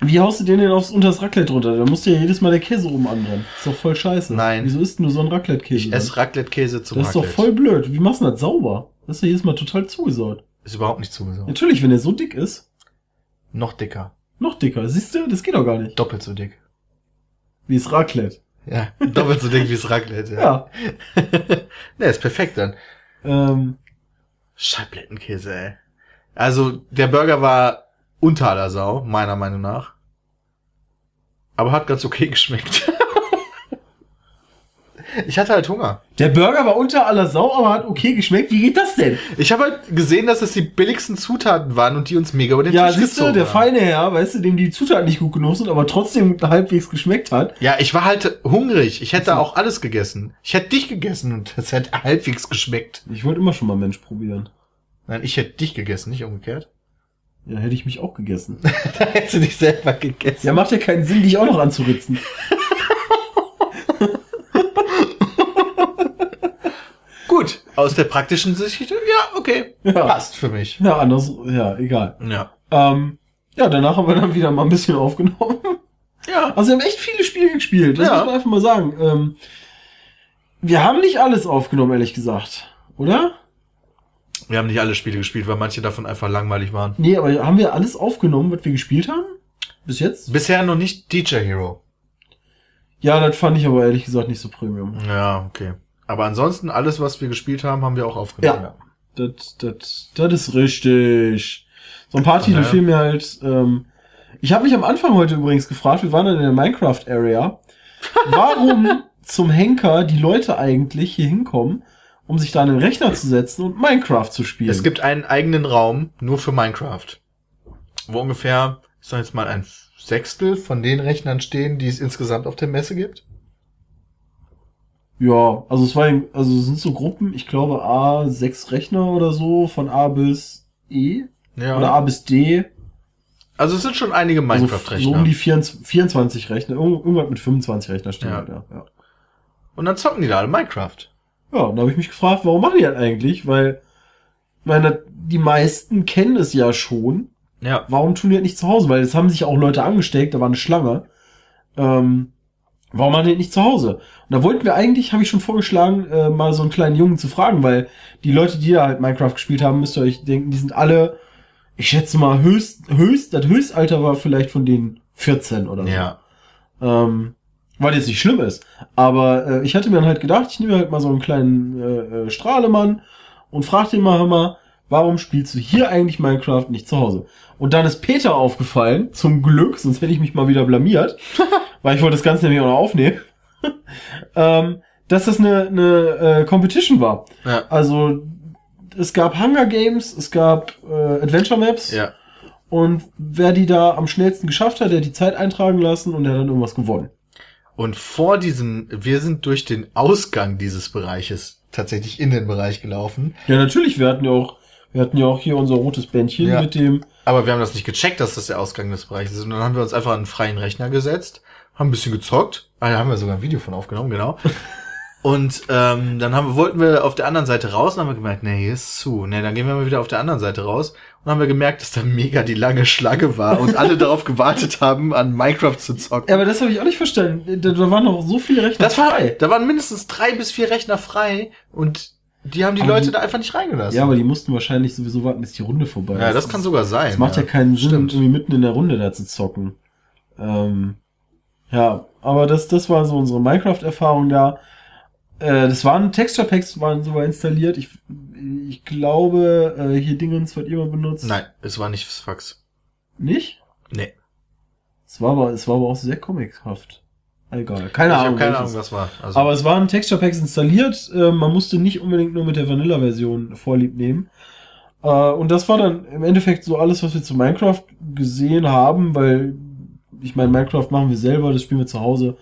Wie haust du den denn aufs unter das Raclette runter? Da musst du ja jedes Mal der Käse oben anbrennen. Ist doch voll scheiße. Nein. Wieso isst denn du so einen Raclette-Käse? Ich esse Raclette-Käse zum Das ist doch Raclette. voll blöd. Wie machst du das sauber? Das ist ja jedes Mal total zugesaut. Ist überhaupt nicht zugesaugt. Natürlich, wenn der so dick ist, Noch dicker. Noch dicker. Siehst du, das geht doch gar nicht. Doppelt so dick. Wie ist Raclette? Ja, doppelt so dick wie das Raclette. Ja. Ja. *laughs* ne, ist perfekt dann. Ähm, Scheiblettenkäse, ey. Also, der Burger war unter aller Sau, meiner Meinung nach. Aber hat ganz okay *laughs* geschmeckt. Ich hatte halt Hunger. der Burger war unter aller Sau, aber hat okay geschmeckt. Wie geht das denn? Ich habe halt gesehen, dass es die billigsten Zutaten waren und die uns mega über den Ja, Tisch siehst du, der haben. feine Herr, weißt du, dem die Zutaten nicht gut genug sind, aber trotzdem halbwegs geschmeckt hat. Ja, ich war halt hungrig. Ich hätte auch alles gegessen. Ich hätte dich gegessen und es hätte halbwegs geschmeckt. Ich wollte immer schon mal Mensch probieren. Nein, ich hätte dich gegessen, nicht umgekehrt. Ja, hätte ich mich auch gegessen. *laughs* da hättest du dich selber gegessen. Ja, macht ja keinen Sinn, dich auch noch anzuritzen. *laughs* *laughs* Gut, aus der praktischen Sicht, ja, okay. Ja. Passt für mich. Ja, anders, ja, egal. Ja. Ähm, ja, danach haben wir dann wieder mal ein bisschen aufgenommen. Ja. Also wir haben echt viele Spiele gespielt, das Ja. muss man einfach mal sagen. Ähm, wir haben nicht alles aufgenommen, ehrlich gesagt. Oder? Wir haben nicht alle Spiele gespielt, weil manche davon einfach langweilig waren. Nee, aber haben wir alles aufgenommen, was wir gespielt haben? Bis jetzt? Bisher noch nicht DJ Hero. Ja, das fand ich aber ehrlich gesagt nicht so Premium. Ja, okay. Aber ansonsten, alles, was wir gespielt haben, haben wir auch aufgenommen. Ja. Das, das, das ist richtig. So ein paar Titel Ja. fehlen mir halt. Ähm, Ich habe mich am Anfang heute übrigens gefragt, wir waren dann in der Minecraft-Area, *laughs* warum zum Henker die Leute eigentlich hier hinkommen, um sich da an den Rechner zu setzen und Minecraft zu spielen. Es gibt einen eigenen Raum nur für Minecraft. Wo ungefähr, ich sag jetzt mal, ein Sechstel von den Rechnern stehen, die es insgesamt auf der Messe gibt. Ja, also es war, also es sind so Gruppen, ich glaube A, sechs Rechner oder so, von A bis E. Ja. Oder A bis D. Also es sind schon einige Also Minecraft-Rechner. so um die 24, 24 Rechner. Irgend- Irgendwas mit 25 Rechner stehen Ja. halt, ja. Und dann zocken die da alle Minecraft. Ja, und da habe ich mich gefragt, warum machen die das eigentlich? Weil, meine, die meisten kennen es ja schon. Ja. Warum tun die das nicht zu Hause? Weil es haben sich auch Leute angesteckt, da war eine Schlange. Ähm, warum machen die nicht zu Hause? Und da wollten wir eigentlich, habe ich schon vorgeschlagen, äh, mal so einen kleinen Jungen zu fragen, weil die Leute, die da halt Minecraft gespielt haben, müsst ihr euch denken, die sind alle, ich schätze mal, höchst, höchst, das Höchstalter war vielleicht von denen 14 oder so. Ja. Ähm, weil jetzt nicht schlimm ist. Aber äh, ich hatte mir dann halt gedacht, ich nehme halt mal so einen kleinen äh, äh, Strahlemann und frag den mal, hör mal, warum spielst du hier eigentlich Minecraft nicht zu Hause? Und dann ist Peter aufgefallen, zum Glück, sonst hätte ich mich mal wieder blamiert, *laughs* weil ich wollte das Ganze nämlich auch noch aufnehmen, *laughs* ähm, dass das eine, eine äh, Competition war. Ja. Also es gab Hunger Games, es gab äh, Adventure Maps Ja. und wer die da am schnellsten geschafft hat, der hat die Zeit eintragen lassen und der hat dann irgendwas gewonnen. Und vor diesem, wir sind durch den Ausgang dieses Bereiches tatsächlich in den Bereich gelaufen. Ja, natürlich, wir hatten ja auch, wir hatten ja auch hier unser rotes Bändchen Ja. mit dem, Aber wir haben das nicht gecheckt, dass das der Ausgang des Bereiches ist. Und dann haben wir uns einfach an einen freien Rechner gesetzt, haben ein bisschen gezockt. Ah, da haben wir sogar ein Video von aufgenommen, genau. *laughs* Und ähm, dann haben, wollten wir auf der anderen Seite raus und haben wir gemerkt, nee, hier ist zu. Nee, dann gehen wir mal wieder auf der anderen Seite raus. Und haben wir gemerkt, dass da mega die lange Schlange war und alle *laughs* darauf gewartet haben, an Minecraft zu zocken. Ja, aber das habe ich auch nicht verstanden. Da, da waren noch so viele Rechner Das war, frei. da waren mindestens drei bis vier Rechner frei und die haben die Aber Leute die- da einfach nicht reingelassen. Ja, aber die mussten wahrscheinlich sowieso warten, bis die Runde vorbei ist. ja, das kann sogar sein. Das macht ja, keinen Sinn, Stimmt. irgendwie mitten in der Runde da zu zocken. Ähm, ja, aber das, das war so unsere Minecraft-Erfahrung da. Äh, das waren Texture Packs waren sogar installiert. Ich, ich glaube, äh, hier Dingens wird immer benutzt. Nein, es war nicht Fax. Nicht? Nee. Es war aber, es war aber auch sehr comichaft. Egal. Keine ich Ahnung. keine. Ahnung, was war. Also, Aber es waren Texture Packs installiert. Äh, man musste nicht unbedingt nur mit der Vanilla-Version vorlieb nehmen. Äh, und das war dann im Endeffekt so alles, was wir zu Minecraft gesehen haben, weil ich meine, Minecraft machen wir selber, das spielen wir zu Hause.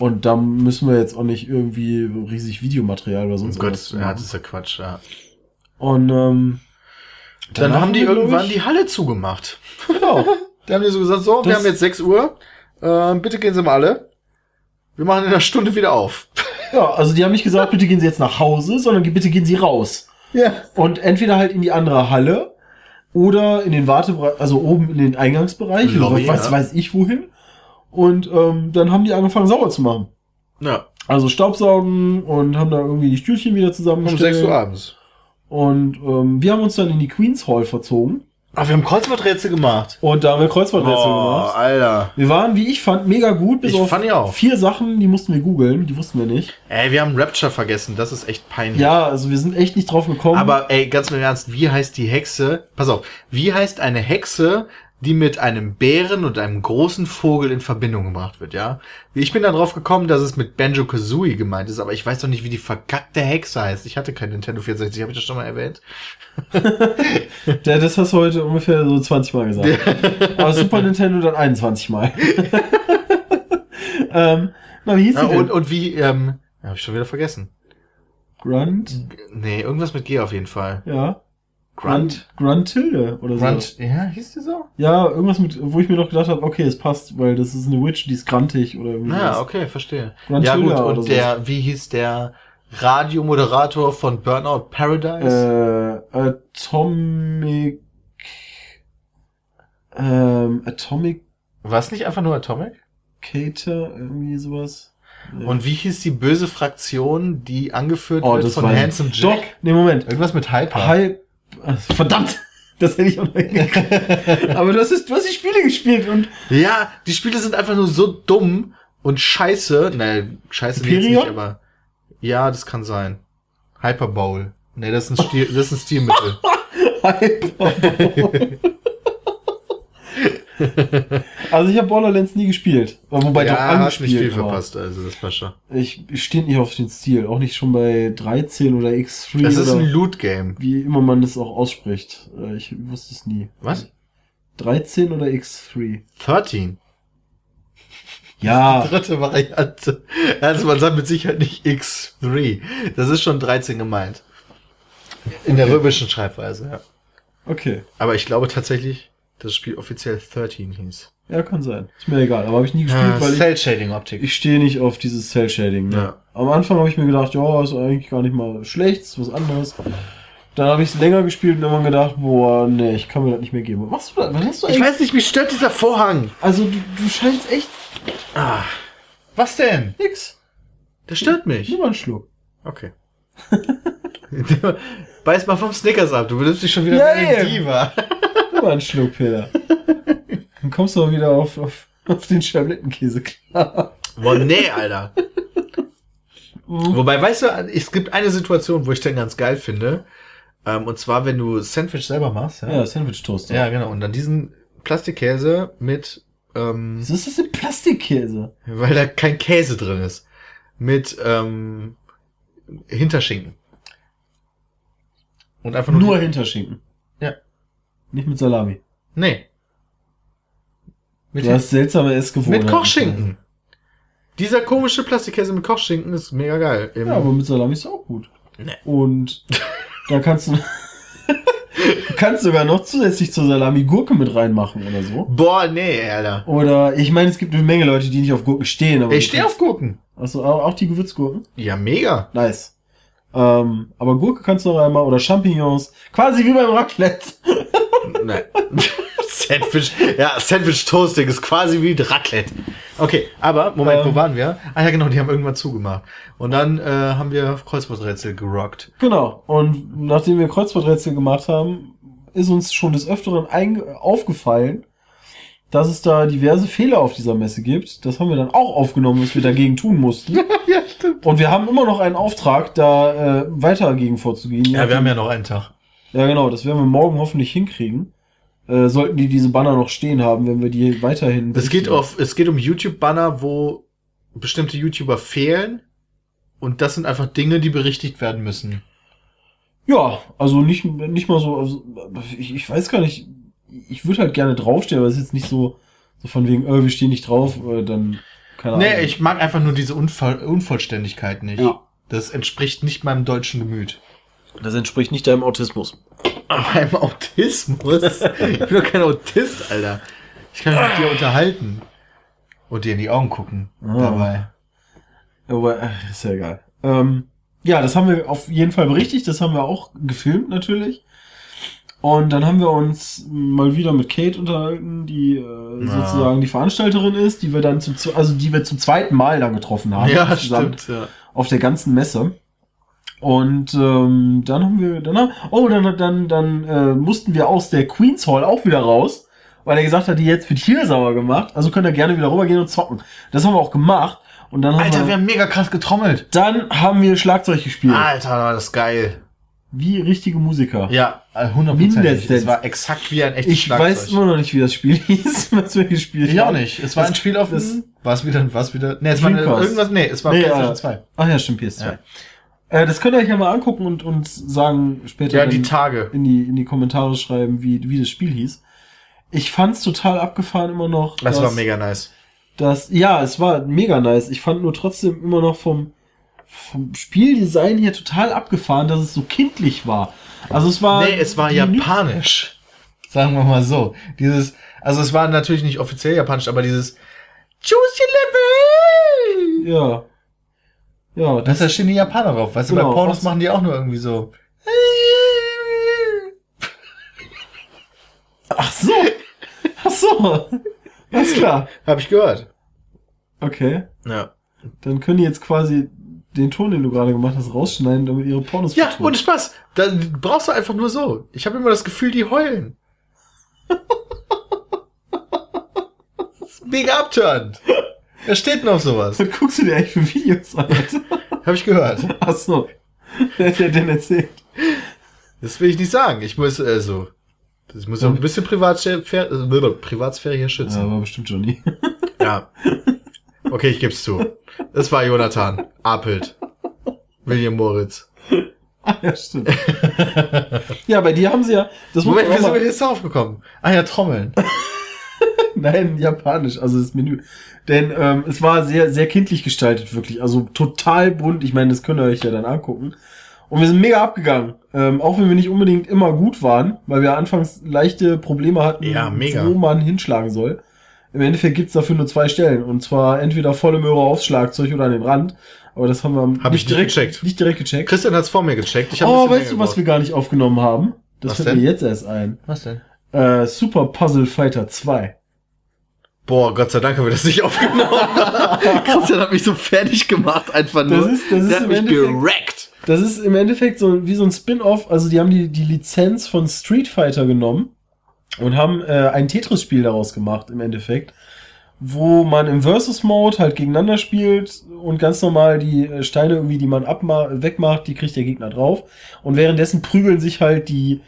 Und da müssen wir jetzt auch nicht irgendwie riesig Videomaterial oder oh sonst Gott, was ja, machen. das ist ja Quatsch, ja. Und ähm, Dann haben die wir, irgendwann ich- die Halle zugemacht. Genau. *laughs* Da haben die so gesagt, so, wir Das- haben jetzt 6 Uhr, äh, bitte gehen Sie mal alle. Wir machen in einer Stunde wieder auf. Ja, also die haben nicht gesagt, bitte gehen Sie jetzt nach Hause, sondern bitte gehen Sie raus. Ja. Und entweder halt in die andere Halle oder in den Wartebereich, also oben in den Eingangsbereich, oder Lobby, was ja. weiß ich wohin. Und ähm, dann haben die angefangen sauber zu machen. Ja, Also Staubsaugen und haben da irgendwie die Stühlchen wieder um zusammengestellt. 6 Uhr abends. Und ähm, wir haben uns dann in die Queens Hall verzogen. Ach, wir haben Kreuzworträtsel gemacht. Und da haben wir Kreuzworträtsel gemacht. Alter. Wir waren, wie ich fand, mega gut, bis Ich auf fand die auch. vier Sachen, die mussten wir googeln, die wussten wir nicht. Ey, wir haben Rapture vergessen, das ist echt peinlich. Ja, also wir sind echt nicht drauf gekommen. Aber ey, ganz im Ernst, wie heißt die Hexe? Pass auf, wie heißt eine Hexe, die mit einem Bären und einem großen Vogel in Verbindung gebracht wird, ja? Ich bin da drauf gekommen, dass es mit Banjo Kazooie gemeint ist, aber ich weiß doch nicht, wie die verkackte Hexe heißt. Ich hatte kein Nintendo 64, habe ich das schon mal erwähnt? *laughs* Der, das hast du heute ungefähr so 20 Mal gesagt. Aber Super Nintendo dann 21 Mal. *laughs* ähm, na, wie hieß Ja, die denn? und, und wie, ähm, habe ich schon wieder vergessen. Grunt? Nee, irgendwas mit G auf jeden Fall. Ja. Grunt? Gruntilde oder so. Grunt, ja, hieß die so? Ja, irgendwas mit, wo ich mir noch gedacht habe, okay, es passt, weil das ist eine Witch, die ist grantig oder irgendwie. Ja, sowas. okay, verstehe. Gruntilda ja gut, und so. der, wie hieß der Radiomoderator von Burnout Paradise? Äh, Atomic. Ähm, Atomic War es nicht einfach nur Atomic? Cater, irgendwie sowas. Und wie hieß die böse Fraktion, die angeführt Oh, wird von Handsome Doch, Jack? nee, Moment. Irgendwas mit Hyper. Halb. Äh, Verdammt! *laughs* Das hätte ich auch hingekriegt. Aber du hast, du hast die Spiele gespielt und. Ja, die Spiele sind einfach nur so dumm und scheiße. Nee, scheiße nee, jetzt nicht, aber ja, das kann sein. Hyper Bowl. Nee, das ist ein, Stil, das ist ein Stilmittel. *laughs* *laughs* *laughs* Also ich habe Borderlands nie gespielt. Wobei doch ja, hast angespielt. nicht viel aber verpasst, also das passt schon. Ich stehe nicht auf den Stil. Auch nicht schon bei 13 oder X3 Das ist ein Loot-Game. wie immer man das auch ausspricht. Äh, Ich wusste es nie. Was? 13 oder X3? 13. Ja, *laughs* Dritte Variante. Also man sagt mit Sicherheit nicht X3. Das ist schon 13 gemeint. In der römischen Schreibweise, ja. okay. Aber ich glaube tatsächlich, das Spiel offiziell 13 hieß. Ja, kann sein. Ist mir egal. Aber habe ich nie gespielt, Ja, weil ich, Cell-Shading-Optik. ich stehe nicht auf dieses Cell-Shading. Ne? Ja. Am Anfang habe ich mir gedacht, ja, ist eigentlich gar nicht mal schlecht, ist was anderes. Dann habe ich es länger gespielt und irgendwann gedacht, boah, nee, ich kann mir das nicht mehr geben. Was machst du da? Was hast du Ich eigentlich? weiß nicht, mich stört dieser Vorhang. Also du, du scheinst echt Ah. Was denn? nix. Das stört mich. Nimm mal einen Schluck. Okay. *laughs* Beiß mal vom Snickers ab. Du benimmst dich schon wieder Ja, wie eine. Diva. Mal einen Schluck, Peter. Dann kommst du auch wieder auf, auf, auf den Schablettenkäse klar. Boah, nee, Alter. Wobei, weißt du, es gibt eine Situation, wo ich den ganz geil finde. Ähm, und zwar, wenn du Sandwich selber machst. Ja, Sandwich Toaster. Ja, genau. Und dann diesen Plastikkäse mit, ähm, Was ist das denn Plastikkäse? weil da kein Käse drin ist, mit ähm, Hinterschinken. Und einfach nur. Nur Hinterschinken. Nicht mit Salami. Nee. Mit, Du hast seltsame Essgewohnheiten. mit Kochschinken. Dieser komische Plastikkäse mit Kochschinken ist mega geil. Im- Ja, aber mit Salami ist auch gut. Nee. Und da kannst du, du *laughs* kannst sogar noch zusätzlich zur Salami Gurke mit reinmachen oder so. Boah, nee, Alter. Oder ich meine, es gibt eine Menge Leute, die nicht auf Gurken stehen. Aber Ich stehe auf Gurken. Achso, auch die Gewürzgurken? Ja, mega. Nice. Ähm, aber Gurke kannst du noch einmal oder Champignons. Quasi wie beim Raclette. Nein. *laughs* Sandwich, ja, Sandwich Toasting ist quasi wie Raclette. Okay, aber, Moment, Ähm. wo waren wir? Ah ja, genau, die haben irgendwann zugemacht. Und dann äh, haben wir Kreuzworträtsel gerockt. Genau. Und nachdem wir Kreuzworträtsel gemacht haben, ist uns schon des Öfteren aufgefallen, dass es da diverse Fehler auf dieser Messe gibt. Das haben wir dann auch aufgenommen, was wir dagegen tun mussten. *laughs* ja, stimmt. Und wir haben immer noch einen Auftrag, da äh, weiter gegen vorzugehen. Ja, wir haben ja noch einen Tag. ja, genau, das werden wir morgen hoffentlich hinkriegen. Äh, sollten die diese Banner noch stehen haben, wenn wir die weiterhin. Es geht auf, es geht um YouTube-Banner, wo bestimmte YouTuber fehlen. Und das sind einfach Dinge, die berichtigt werden müssen. Ja, also nicht, nicht mal so, also, ich, ich weiß gar nicht, ich würde halt gerne draufstehen, aber es ist jetzt nicht so, so von wegen, äh, wir stehen nicht drauf, äh, dann, keine Ahnung. Nee, ich mag einfach nur diese Unvoll Unvollständigkeit nicht. Ja. Das entspricht nicht meinem deutschen Gemüt. Das entspricht nicht deinem Autismus. Meinem Autismus? ich bin doch kein Autist, Alter. Ich kann mich mit dir unterhalten. Und dir in die Augen gucken. Ah. Dabei. Aber, äh, ist ja egal. Ähm, ja, das haben wir auf jeden Fall berichtigt, das haben wir auch gefilmt natürlich. Und dann haben wir uns mal wieder mit Kate unterhalten, die äh, Ja. sozusagen die Veranstalterin ist, die wir dann zum, also die wir zum zweiten Mal dann getroffen haben. Ja, stimmt. Ja. auf der ganzen Messe. Und ähm, dann haben wir, dann, oh, dann, dann, dann äh, mussten wir aus der Queens Hall auch wieder raus, weil er gesagt hat, die jetzt wird hier sauer gemacht. Also könnt ihr gerne wieder rübergehen und zocken. Das haben wir auch gemacht. Und dann haben Alter, wir wir, haben mega krass getrommelt. dann haben wir Schlagzeug gespielt. Alter, das geil. Wie richtige Musiker. Ja, 100%. Mindestens. Es war exakt wie ein echtes ich weiß immer noch nicht, wie das Spiel *laughs* hieß, was wir gespielt Ich auch haben. nicht. Es war Das- ein Spiel auf das-. War es wieder, war es wieder. Nee, es war eine, irgendwas. Nee, es war Nee, PlayStation ja. 2. Ach ja, stimmt, PS2. Ja. Äh, das könnt ihr euch ja mal angucken und uns sagen später. Ja, die Tage. in die, in die Kommentare schreiben, wie, wie das Spiel hieß. Ich fand's total abgefahren immer noch. Das dass- war mega nice. dass, ja, es war mega nice. Ich fand nur trotzdem immer noch vom, vom Spieldesign her total abgefahren, dass es so kindlich war. Also es war. Nee, es war japanisch. Sagen wir mal so. Dieses, also es war natürlich nicht offiziell japanisch, aber dieses Choose your level! Ja. Ja, Das, da stehen die Japaner drauf. Weißt du, Genau. bei Pornos machen die auch nur irgendwie so. Ach so. Ach so. Alles klar. Hab ich gehört. Okay. Ja. Dann können die jetzt quasi den Ton, den du gerade gemacht hast, rausschneiden, damit ihre Pornos Ja, vertonen. und Spaß. Da brauchst du einfach nur so. Ich habe immer das Gefühl, die heulen. *laughs* mega abtörend. Wer steht auf sowas? Was *laughs* guckst du dir eigentlich für Videos an? *laughs* Hab ich gehört. Ach so. Wer hat dir denn erzählt? Das will ich nicht sagen. Ich muss, also. Das muss auch ein bisschen Privatsphäre, Privatsphäre hier Ja, schützen. war bestimmt schon nie. Ja. Okay, ich geb's zu. Es war Jonathan. Apelt. William Moritz. Ah, *laughs* ja, stimmt. ja, bei dir haben sie ja, das Moment, man wie auch sind wir mal, jetzt darauf gekommen? Ah ja, Trommeln. *laughs* nein, japanisch, also das Menü. Denn ähm, es war sehr, sehr kindlich gestaltet, wirklich. Also total bunt. Ich meine, das könnt ihr euch ja dann angucken. Und wir sind mega abgegangen. Ähm, auch wenn wir nicht unbedingt immer gut waren, weil wir anfangs leichte Probleme hatten, Ja, wo man hinschlagen soll. Im Endeffekt gibt's dafür nur zwei Stellen. Und zwar entweder volle Möhre aufs Schlagzeug oder an den Rand. Aber das haben wir Hab ich nicht gecheckt. Nicht direkt gecheckt. Christian hat's vor mir gecheckt. Ich hab Oh, weißt du, was wir gar nicht aufgenommen haben? Das Was fällt denn? mir jetzt erst ein. Was denn? Äh, Super Puzzle Fighter 2. Boah, Gott sei Dank haben wir das nicht *laughs* aufgenommen. Christian hat mich so fertig gemacht, einfach nur. Das ist- das ist Der hat im mich Endeffekt- gerackt. Das ist im Endeffekt so wie so ein Spin-off. Also die haben die, die Lizenz von Street Fighter genommen und haben äh, ein Tetris-Spiel daraus gemacht im Endeffekt, wo man im Versus-Mode halt gegeneinander spielt und ganz normal die äh, Steine irgendwie, die man abma wegmacht, die kriegt der Gegner drauf. Und währenddessen prügeln sich halt die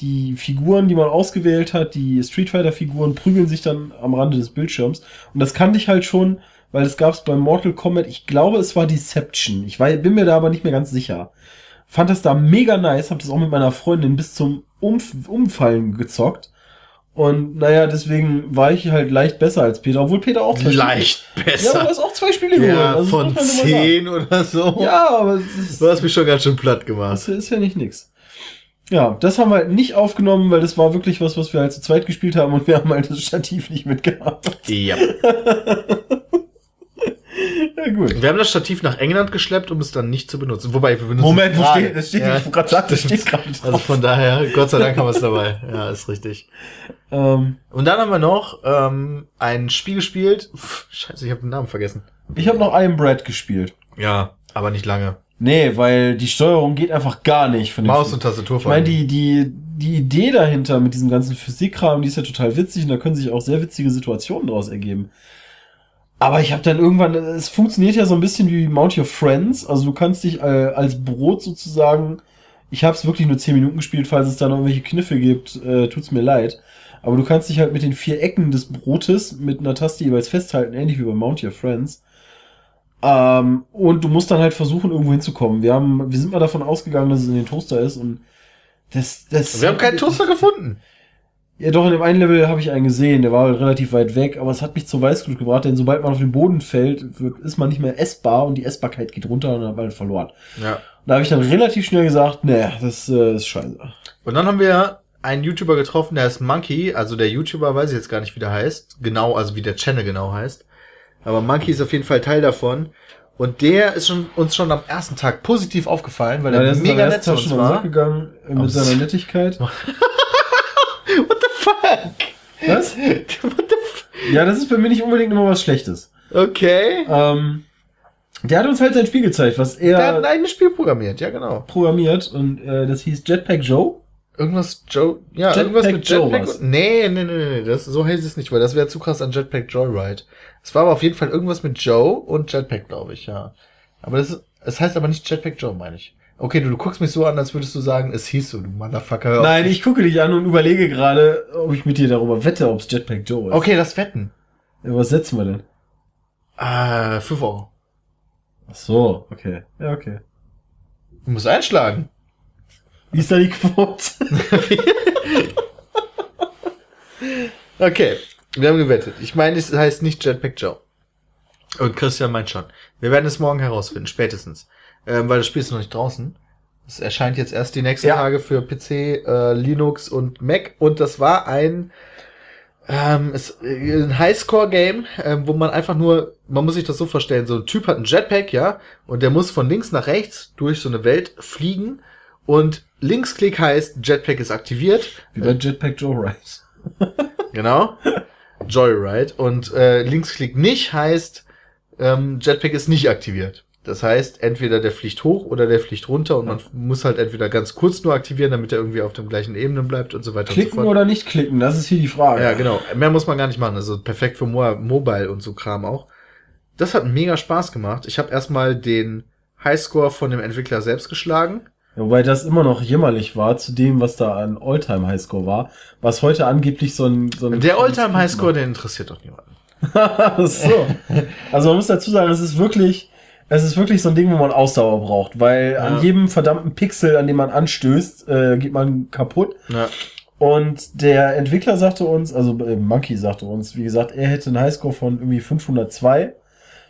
die Figuren, die man ausgewählt hat, die Street Fighter Figuren, prügeln sich dann am Rande des Bildschirms. Und das kannte ich halt schon, weil es gab es beim Mortal Kombat, ich glaube, es war Deception. Ich war, bin mir da aber nicht mehr ganz sicher. Fand das da mega nice, hab das auch mit meiner Freundin bis zum Umf Umfallen gezockt. Und naja, deswegen war ich halt leicht besser als Peter, obwohl Peter auch zwei Leicht Spiele. Ja, besser. aber du hast auch zwei Spiele geholt. Ja, also von sagen. zehn oder so. Ja, aber ist, Du hast mich schon ganz schön platt gemacht. das ist ja nicht nix. Ja, das haben wir halt nicht aufgenommen, weil das war wirklich was, was wir halt zu zweit gespielt haben und wir haben halt das Stativ nicht mitgehabt. Ja. *laughs* *laughs* Ja, gut. Wir haben das Stativ nach England geschleppt, um es dann nicht zu benutzen. Wobei, wir benutzen Moment, es wo steht, das steht, ja. ich gerade sagen, das steht gerade Also drauf. von daher, Gott sei Dank haben wir es dabei. Ja, ist richtig. Ähm, Und dann haben wir noch ähm, ein Spiel gespielt. Pff, scheiße, ich habe den Namen vergessen. ich habe noch Iron Bread gespielt. Ja, aber nicht lange. Nee, weil die Steuerung geht einfach gar nicht von Maus und Tastatur Ich meine, die, die, die Idee dahinter mit diesem ganzen Physikkram, die ist ja total witzig und da können sich auch sehr witzige Situationen daraus ergeben. Aber ich habe dann irgendwann, es funktioniert ja so ein bisschen wie Mount Your Friends, also du kannst dich äh, als Brot sozusagen, ich habe es wirklich nur 10 Minuten gespielt, falls es da noch irgendwelche Kniffe gibt, äh, tut's mir leid. Aber du kannst dich halt mit den vier Ecken des Brotes mit einer Taste jeweils festhalten, ähnlich wie bei Mount Your Friends. Ähm, und du musst dann halt versuchen, irgendwo hinzukommen. Wir haben, wir sind mal davon ausgegangen, dass es in den Toaster ist und das, das. wir haben keinen Toaster *laughs* gefunden. Ja, doch, in dem einen Level habe ich einen gesehen, der war halt relativ weit weg, aber es hat mich zur Weißglut gebracht, denn sobald man auf den Boden fällt, wird, ist man nicht mehr essbar und die Essbarkeit geht runter und dann hat man halt verloren. Ja. Da habe ich dann relativ schnell gesagt, nee, das äh, ist scheiße. Und dann haben wir einen YouTuber getroffen, der ist Monkey. Also der YouTuber weiß ich jetzt gar nicht, wie der heißt. Genau, also wie der Channel genau heißt. Aber Monkey ist auf jeden Fall Teil davon. Und der ist schon, uns schon am ersten Tag positiv aufgefallen, weil Ja, er mega nett zu uns war. gegangen mit seiner Nettigkeit. *laughs* Fuck? Was? What the f Ja, das ist bei mir nicht unbedingt immer was Schlechtes. Okay. Ähm, der hat uns halt sein Spiel gezeigt, was Der hat er ein eigenes Spiel programmiert, ja genau. programmiert und äh, das hieß Jetpack Joe. Irgendwas Joe, ja, Jetpack irgendwas mit Joe Jetpack. war's. nee, nee, nee, nee, das, so heißt es nicht, weil das wäre zu krass an Jetpack Joyride. Es war aber auf jeden Fall irgendwas mit Joe und Jetpack, glaube ich, ja. Aber das, ist- es heißt aber nicht Jetpack Joe, meine ich. Okay, du, du guckst mich so an, als würdest du sagen, es hieß so, du Motherfucker. Nein, ich gucke dich an und überlege gerade, ob ich mit dir darüber wette, ob es Jetpack Joe ist. Okay, das Wetten. Ja, was setzen wir denn? Ah, 5 Euro. Ach so, okay. Ja, okay. Du musst einschlagen. Wie ist da die Quote? *laughs* Okay, wir haben gewettet. Ich meine, es heißt nicht Jetpack Joe. Und Christian meint schon. Wir werden es morgen herausfinden, spätestens. Ähm, weil das Spiel ist noch nicht draußen. Es erscheint jetzt erst die nächsten Ja. Tage für PC, äh, Linux und Mac. Und das war ein, ähm, es, äh, ein Highscore-Game, ähm, wo man einfach nur, man muss sich das so vorstellen, so ein Typ hat ein Jetpack, ja, und der muss von links nach rechts durch so eine Welt fliegen. Und Linksklick heißt, Jetpack ist aktiviert. Wie bei Jetpack Joe Rice. *laughs* *laughs* Genau. Joyride. Und äh, Linksklick nicht heißt, ähm, Jetpack ist nicht aktiviert. Das heißt, entweder der fliegt hoch oder der fliegt runter und man muss halt entweder ganz kurz nur aktivieren, damit er irgendwie auf dem gleichen Ebene bleibt und so weiter so Klicken fort. oder nicht klicken, das ist hier die Frage. Ja, genau. Mehr muss man gar nicht machen. Also perfekt für Mo Mobile und so Kram auch. Das hat mega Spaß gemacht. Ich habe erstmal den Highscore von dem Entwickler selbst geschlagen. Wobei das immer noch jämmerlich war zu dem, was da an Alltime Highscore war, was heute angeblich so ein... So ein Der Oldtime Highscore, der interessiert doch niemanden. *laughs* so. Also man muss dazu sagen, es ist wirklich, es ist wirklich so ein Ding, wo man Ausdauer braucht, weil Ja. an jedem verdammten Pixel, an dem man anstößt, äh, geht man kaputt. Ja. Und der Entwickler sagte uns, also äh, Monkey sagte uns, wie gesagt, er hätte einen Highscore von irgendwie 502.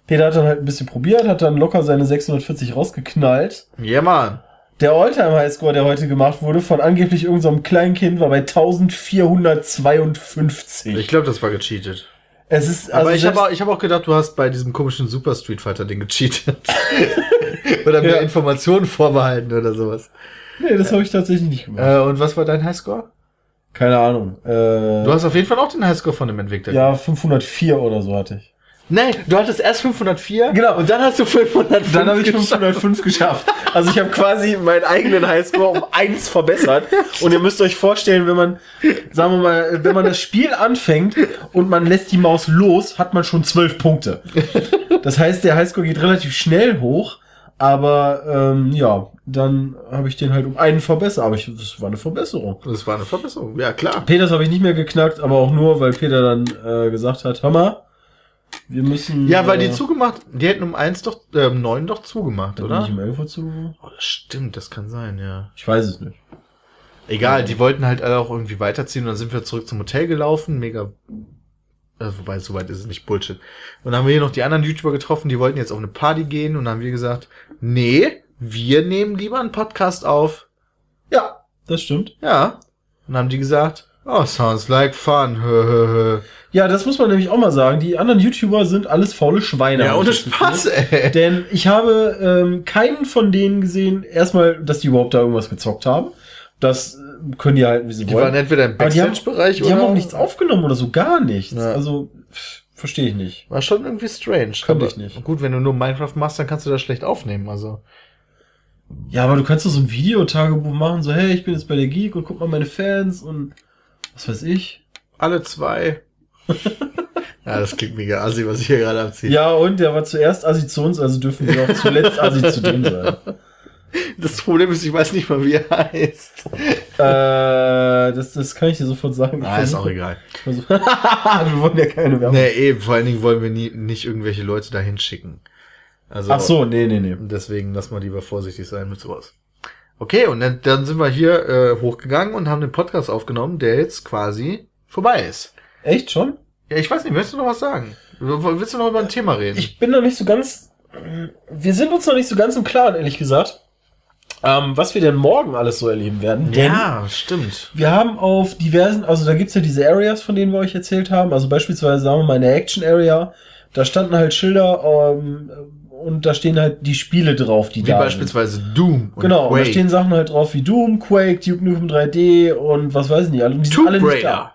Peter hat dann halt ein bisschen probiert, hat dann locker seine 640 rausgeknallt. Ja, Mann. Der Alltime Highscore, der heute gemacht wurde, von angeblich irgendeinem kleinen Kind, war bei 1452. Ich glaube, das war gecheatet. Es ist, Aber ich habe auch, ich hab auch gedacht, du hast bei diesem komischen Super Street Fighter Ding gecheatet. *laughs* oder mir Ja. Informationen vorbehalten oder sowas. Nee, das habe ich tatsächlich nicht gemacht. Äh, und was war dein Highscore? Keine Ahnung. Äh, Du hast auf jeden Fall auch den Highscore von dem Entwickler. ja, 504 oder so hatte ich. Nein, du hattest erst 504. Genau. Und dann hast du 505. Dann habe ich geschafft. 505 geschafft. Also ich habe quasi meinen eigenen Highscore um eins verbessert. Und ihr müsst euch vorstellen, wenn man, sagen wir mal, wenn man das Spiel anfängt und man lässt die Maus los, hat man schon zwölf Punkte. Das heißt, der Highscore geht relativ schnell hoch. Aber ähm, ja, dann habe ich den halt um einen verbessert. Aber ich, das war eine Verbesserung. Das war eine Verbesserung. Ja, klar. Peters habe ich nicht mehr geknackt, aber auch nur, weil Peter dann äh, gesagt hat, hör mal, wir müssen... Ja, weil die äh, zugemacht, die hätten um eins doch, äh, um neun doch zugemacht, oder? bin ich um 11 Uhr zu. Oh, das stimmt, das kann sein, ja. Ich weiß es nicht. Egal, die wollten halt alle auch irgendwie weiterziehen und dann sind wir zurück zum Hotel gelaufen, mega, äh, wobei, so weit ist es nicht Bullshit. Und dann haben wir hier noch die anderen YouTuber getroffen, die wollten jetzt auf eine Party gehen und dann haben wir gesagt, nee, wir nehmen lieber einen Podcast auf. Ja, das stimmt. Ja. Und dann haben die gesagt, oh, sounds like fun. Ja, das muss man nämlich auch mal sagen. Die anderen YouTuber sind alles faule Schweine. Ja, ohne. Spaß, ey. Denn ich habe ähm, keinen von denen gesehen, erstmal, dass die überhaupt da irgendwas gezockt haben. Das äh, können die halten, wie sie Die waren wollen. entweder im Aber die haben- Backstage-Bereich Die oder... haben auch nichts aufgenommen oder so, gar nichts. Ja. Also, pff, verstehe ich nicht. War schon irgendwie strange. Könnte ich nicht. Gut, wenn du nur Minecraft machst, dann kannst du das schlecht aufnehmen, also. Ja, aber du kannst doch so ein Videotagebuch machen, so, hey, ich bin jetzt bei der Geek und guck mal meine Fans und was weiß ich. Alle zwei. *laughs* ja, das klingt mega assi, was ich hier gerade abziehe. Ja, und der war zuerst Assi zu uns, also dürfen wir auch zuletzt Assi zu dem sein. Das Problem ist, ich weiß nicht mal, wie er heißt. Äh, das, das kann ich dir sofort sagen. Ich Ah, ist auch egal. versuche- *laughs* wir wollen ja keine Werbung. Nee, eh, vor allen Dingen wollen wir nie, nicht irgendwelche Leute dahin schicken. Also, Ach so, nee, nee, nee. deswegen lass mal lieber vorsichtig sein mit sowas. Okay, und dann, dann sind wir hier äh, hochgegangen und haben den Podcast aufgenommen, der jetzt quasi vorbei ist. Echt schon? Ja, ich weiß nicht, willst du noch was sagen? Willst du noch über ein Thema reden? Ich bin noch nicht so ganz. Wir sind uns noch nicht so ganz im Klaren, ehrlich gesagt, ähm, was wir denn morgen alles so erleben werden. Denn ja, stimmt. wir haben auf diversen, also da gibt's ja diese Areas, von denen wir euch erzählt haben. Also beispielsweise sagen wir mal eine Action Area. Da standen halt Schilder ähm, und da stehen halt die Spiele drauf, die Wie da sind. beispielsweise Doom und Genau, und da Quake. stehen Sachen halt drauf wie Doom, Quake, Duke Nukem 3D und was weiß ich nicht. Und die sind Tomb alle nicht Raider. da.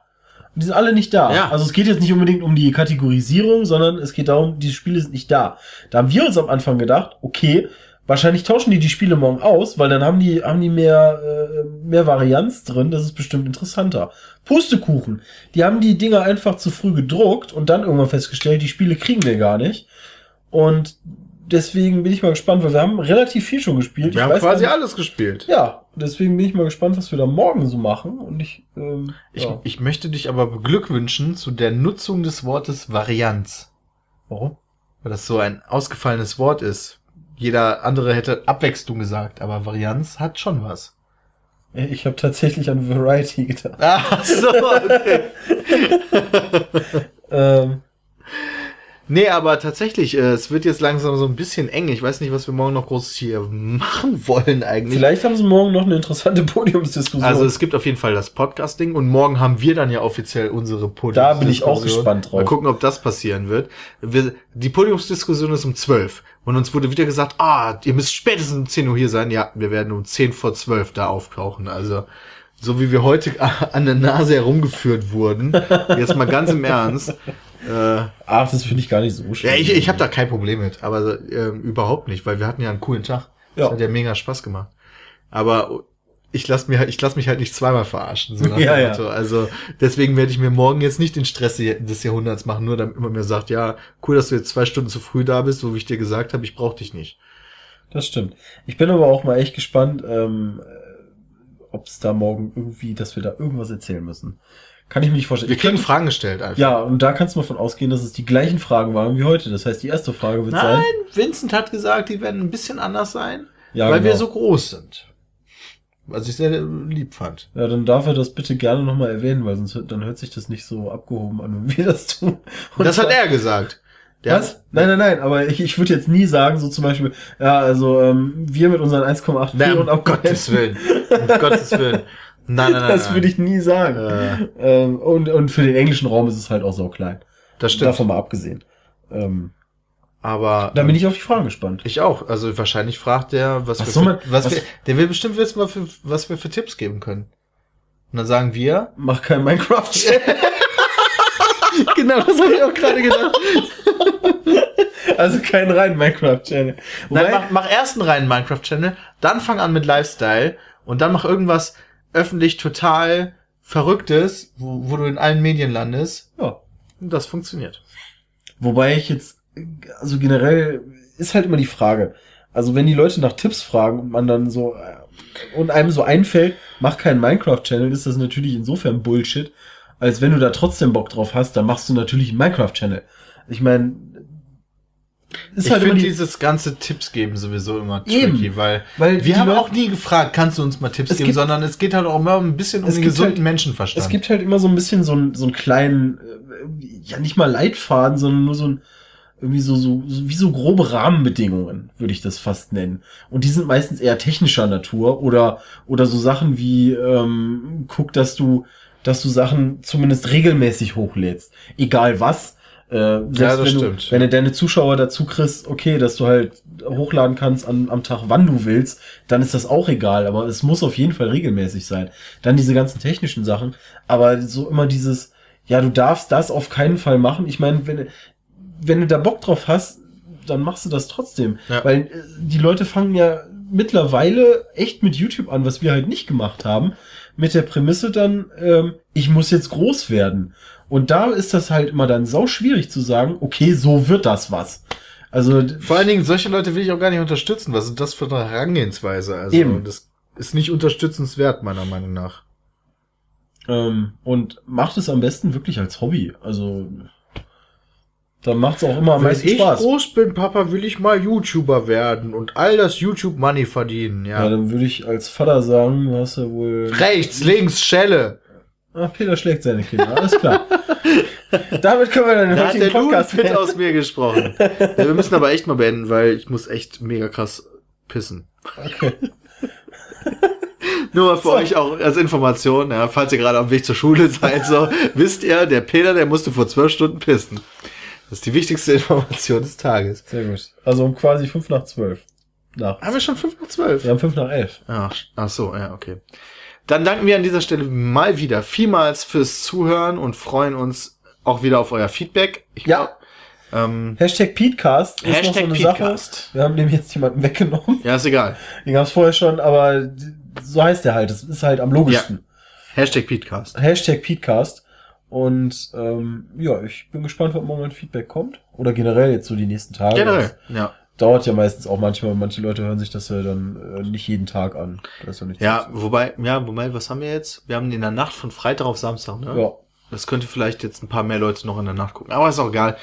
Und die sind alle nicht da. Ja. Also es geht jetzt nicht unbedingt um die Kategorisierung, sondern es geht darum, diese Spiele sind nicht da. Da haben wir uns am Anfang gedacht, okay, wahrscheinlich tauschen die die Spiele morgen aus, weil dann haben die, haben die mehr, äh, mehr Varianz drin, das ist bestimmt interessanter. Pustekuchen, die haben die Dinger einfach zu früh gedruckt und dann irgendwann festgestellt, die Spiele kriegen wir gar nicht. Und deswegen bin ich mal gespannt, weil wir haben relativ viel schon gespielt. Wir Ich haben quasi alles gespielt. ja, deswegen bin ich mal gespannt, was wir da morgen so machen. Und ich, ähm, Ich, ja. ich möchte dich aber beglückwünschen zu der Nutzung des Wortes Varianz. Warum? Weil das so ein ausgefallenes Wort ist. Jeder andere hätte Abwechslung gesagt, aber Varianz hat schon was. Ich habe tatsächlich an Variety gedacht. Ach so, okay. *laughs* Ähm, nee, aber tatsächlich, äh, es wird jetzt langsam so ein bisschen eng. Ich weiß nicht, was wir morgen noch groß hier machen *laughs* wollen eigentlich. vielleicht haben sie morgen noch eine interessante *laughs* Podiumsdiskussion. Also es gibt auf jeden Fall das Podcasting und morgen haben wir dann ja offiziell unsere Podiumsdiskussion. Da bin ich auch gespannt drauf. Mal gucken, ob das passieren wird. Wir, die Podiumsdiskussion ist um 12 und uns wurde wieder gesagt, ah, ihr müsst spätestens um 10 Uhr hier sein. Ja, wir werden um 10 vor 12 da auftauchen. Also so wie wir heute *laughs* an der Nase herumgeführt wurden, jetzt mal ganz im Ernst. Äh, Ach, das finde ich gar nicht so schlimm. ja, ich, ich habe da kein Problem mit, aber ähm, überhaupt nicht, weil wir hatten ja einen coolen Tag. Das Ja. hat ja mega Spaß gemacht. Aber ich lass mir halt, ich lass mich halt nicht zweimal verarschen. So *laughs* Ja, ja. Also deswegen werde ich mir morgen jetzt nicht den Stress des Jahrhunderts machen, nur damit man mir sagt, ja, cool, dass du jetzt zwei Stunden zu früh da bist, so wie ich dir gesagt habe, ich brauche dich nicht. Das stimmt. Ich bin aber auch mal echt gespannt, ähm, ob es da morgen irgendwie, dass wir da irgendwas erzählen müssen. Kann ich mir nicht vorstellen. Wir kriegen kann- Fragen gestellt einfach. ja, und da kannst du mal von ausgehen, dass es die gleichen Fragen waren wie heute. Das heißt, die erste Frage wird Nein, sein. Vincent hat gesagt, die werden ein bisschen anders sein, Ja, weil genau. wir so groß sind. Was ich sehr lieb fand. Ja, dann darf er das bitte gerne nochmal erwähnen, weil sonst hört- dann hört sich das nicht so abgehoben an, wenn wir das tun. Und das hat er gesagt. Der Was? Nein, nein, nein, aber ich, ich würde jetzt nie sagen, so zum Beispiel, ja, also ähm, wir mit unseren 1,8 Nein, um Abonnenten, Gottes Willen. Um Gottes Willen. *laughs* Nein, nein, nein. Das würde ich nie sagen. Äh, Ähm, und, und für den englischen Raum ist es halt auch so klein. das stimmt. Davon mal abgesehen. Ähm, Aber da bin ich auf die Fragen gespannt. ich auch. Also wahrscheinlich fragt der, was, Was wir man- was, was- wir, der will bestimmt wissen, was, für, was wir für Tipps geben können. Und dann sagen wir, Mach kein Minecraft. *laughs* genau, das habe ich auch gerade gedacht. also kein rein Minecraft-Channel. nein, mach, mach erst einen reinen Minecraft-Channel, dann fang an mit Lifestyle und dann mach irgendwas öffentlich total Verrücktes, wo, wo du in allen Medien landest. ja. Und das funktioniert. Wobei ich jetzt, also generell ist halt immer die Frage. Also wenn die Leute nach Tipps fragen und man dann so äh, und einem so einfällt, mach keinen Minecraft-Channel, ist das natürlich insofern Bullshit, als wenn du da trotzdem Bock drauf hast, dann machst du natürlich einen Minecraft-Channel. Ich meine, ist ich halt finde die, dieses ganze Tipps geben sowieso immer Eben. tricky, weil weil wir haben Leute- auch nie gefragt, kannst du uns mal Tipps geben, gibt- sondern es geht halt auch immer ein bisschen um den gesunden halt- Menschenverstand. Es gibt halt immer so ein bisschen so, ein, so einen kleinen, äh, ja nicht mal Leitfaden, sondern nur so ein, irgendwie so, so, so wie so grobe Rahmenbedingungen, würde ich das fast nennen. Und die sind meistens eher technischer Natur oder, oder so Sachen wie, ähm, guck, dass du, dass du Sachen zumindest regelmäßig hochlädst. Egal was. Äh, selbst Ja, das wenn, du, stimmt. wenn du deine Zuschauer dazu kriegst, okay, dass du halt hochladen kannst an, am Tag, wann du willst, dann ist das auch egal, aber es muss auf jeden Fall regelmäßig sein. Dann diese ganzen technischen Sachen, aber so immer dieses, ja, du darfst das auf keinen Fall machen. Ich meine, wenn, wenn du da Bock drauf hast, dann machst du das trotzdem. Ja. Weil äh, die Leute fangen ja mittlerweile echt mit YouTube an, was wir halt nicht gemacht haben, mit der Prämisse dann, ähm, ich muss jetzt groß werden. Und da ist das halt immer dann sau schwierig zu sagen, okay, so wird das was. Also Vor allen Dingen, solche Leute will ich auch gar nicht unterstützen. Was ist das für eine Herangehensweise? Also, Eben. das ist nicht unterstützenswert, meiner Meinung nach. ähm, und macht es am besten wirklich als Hobby. Also dann macht es auch immer am meisten Spaß. groß bin, Papa, will ich mal YouTuber werden und all das YouTube-Money verdienen, Ja, ja. dann würde ich als Vater sagen, du hast ja wohl. Rechts, links, Schelle. Ah, Peter schlägt seine Kinder, alles klar. *laughs* Damit können wir dann den heutigen Podcast beenden. aus mir gesprochen. ja, wir müssen aber echt mal beenden, weil ich muss echt mega krass pissen. Okay. *laughs* Nur mal für So. euch auch als Information, ja, falls ihr gerade am Weg zur Schule seid, so, wisst ihr, der Peter, der musste vor zwölf Stunden pissen. Das ist die wichtigste Information des Tages. Sehr gut. Also um quasi fünf nach zwölf. Nach. Haben wir schon fünf nach zwölf? Wir haben fünf nach elf. Ach, ach so, ja, okay. Dann danken wir an dieser Stelle mal wieder vielmals fürs Zuhören und freuen uns auch wieder auf euer Feedback. Ich Ja. glaub, ähm, Hashtag Petecast ist noch so Hashtag eine Petecast. Sache. Wir haben dem jetzt jemanden weggenommen. ja, ist egal. Den gab es vorher schon, aber so heißt der halt. Das ist halt am logischsten. Hashtag Petecast. Hashtag Petecast. Und ähm, ja, ich bin gespannt, ob mal ein Feedback kommt. Oder generell jetzt so die nächsten Tage. Generell, ja. Dauert ja meistens auch manchmal. Manche Leute hören sich das ja dann äh, nicht jeden Tag an. Ja Ja, wobei, ja, wobei, was haben wir jetzt? Wir haben in der Nacht von Freitag auf Samstag, ne? ja. Das könnte vielleicht jetzt ein paar mehr Leute noch in der Nacht gucken. Aber ist auch egal.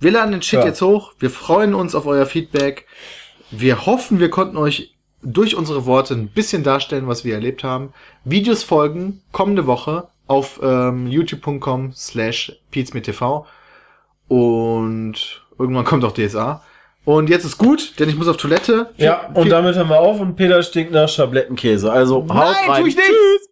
Wir laden den Shit Ja. jetzt hoch. Wir freuen uns auf euer Feedback. Wir hoffen, wir konnten euch durch unsere Worte ein bisschen darstellen, was wir erlebt haben. Videos folgen kommende Woche auf ähm, youtube.com slash TV und irgendwann kommt auch DSA. Und jetzt ist gut, denn ich muss auf Toilette. Ja, und damit hören wir auf und Peter stinkt nach Schablettenkäse. Also haut Nein, rein. tu ich nicht. Tschüss.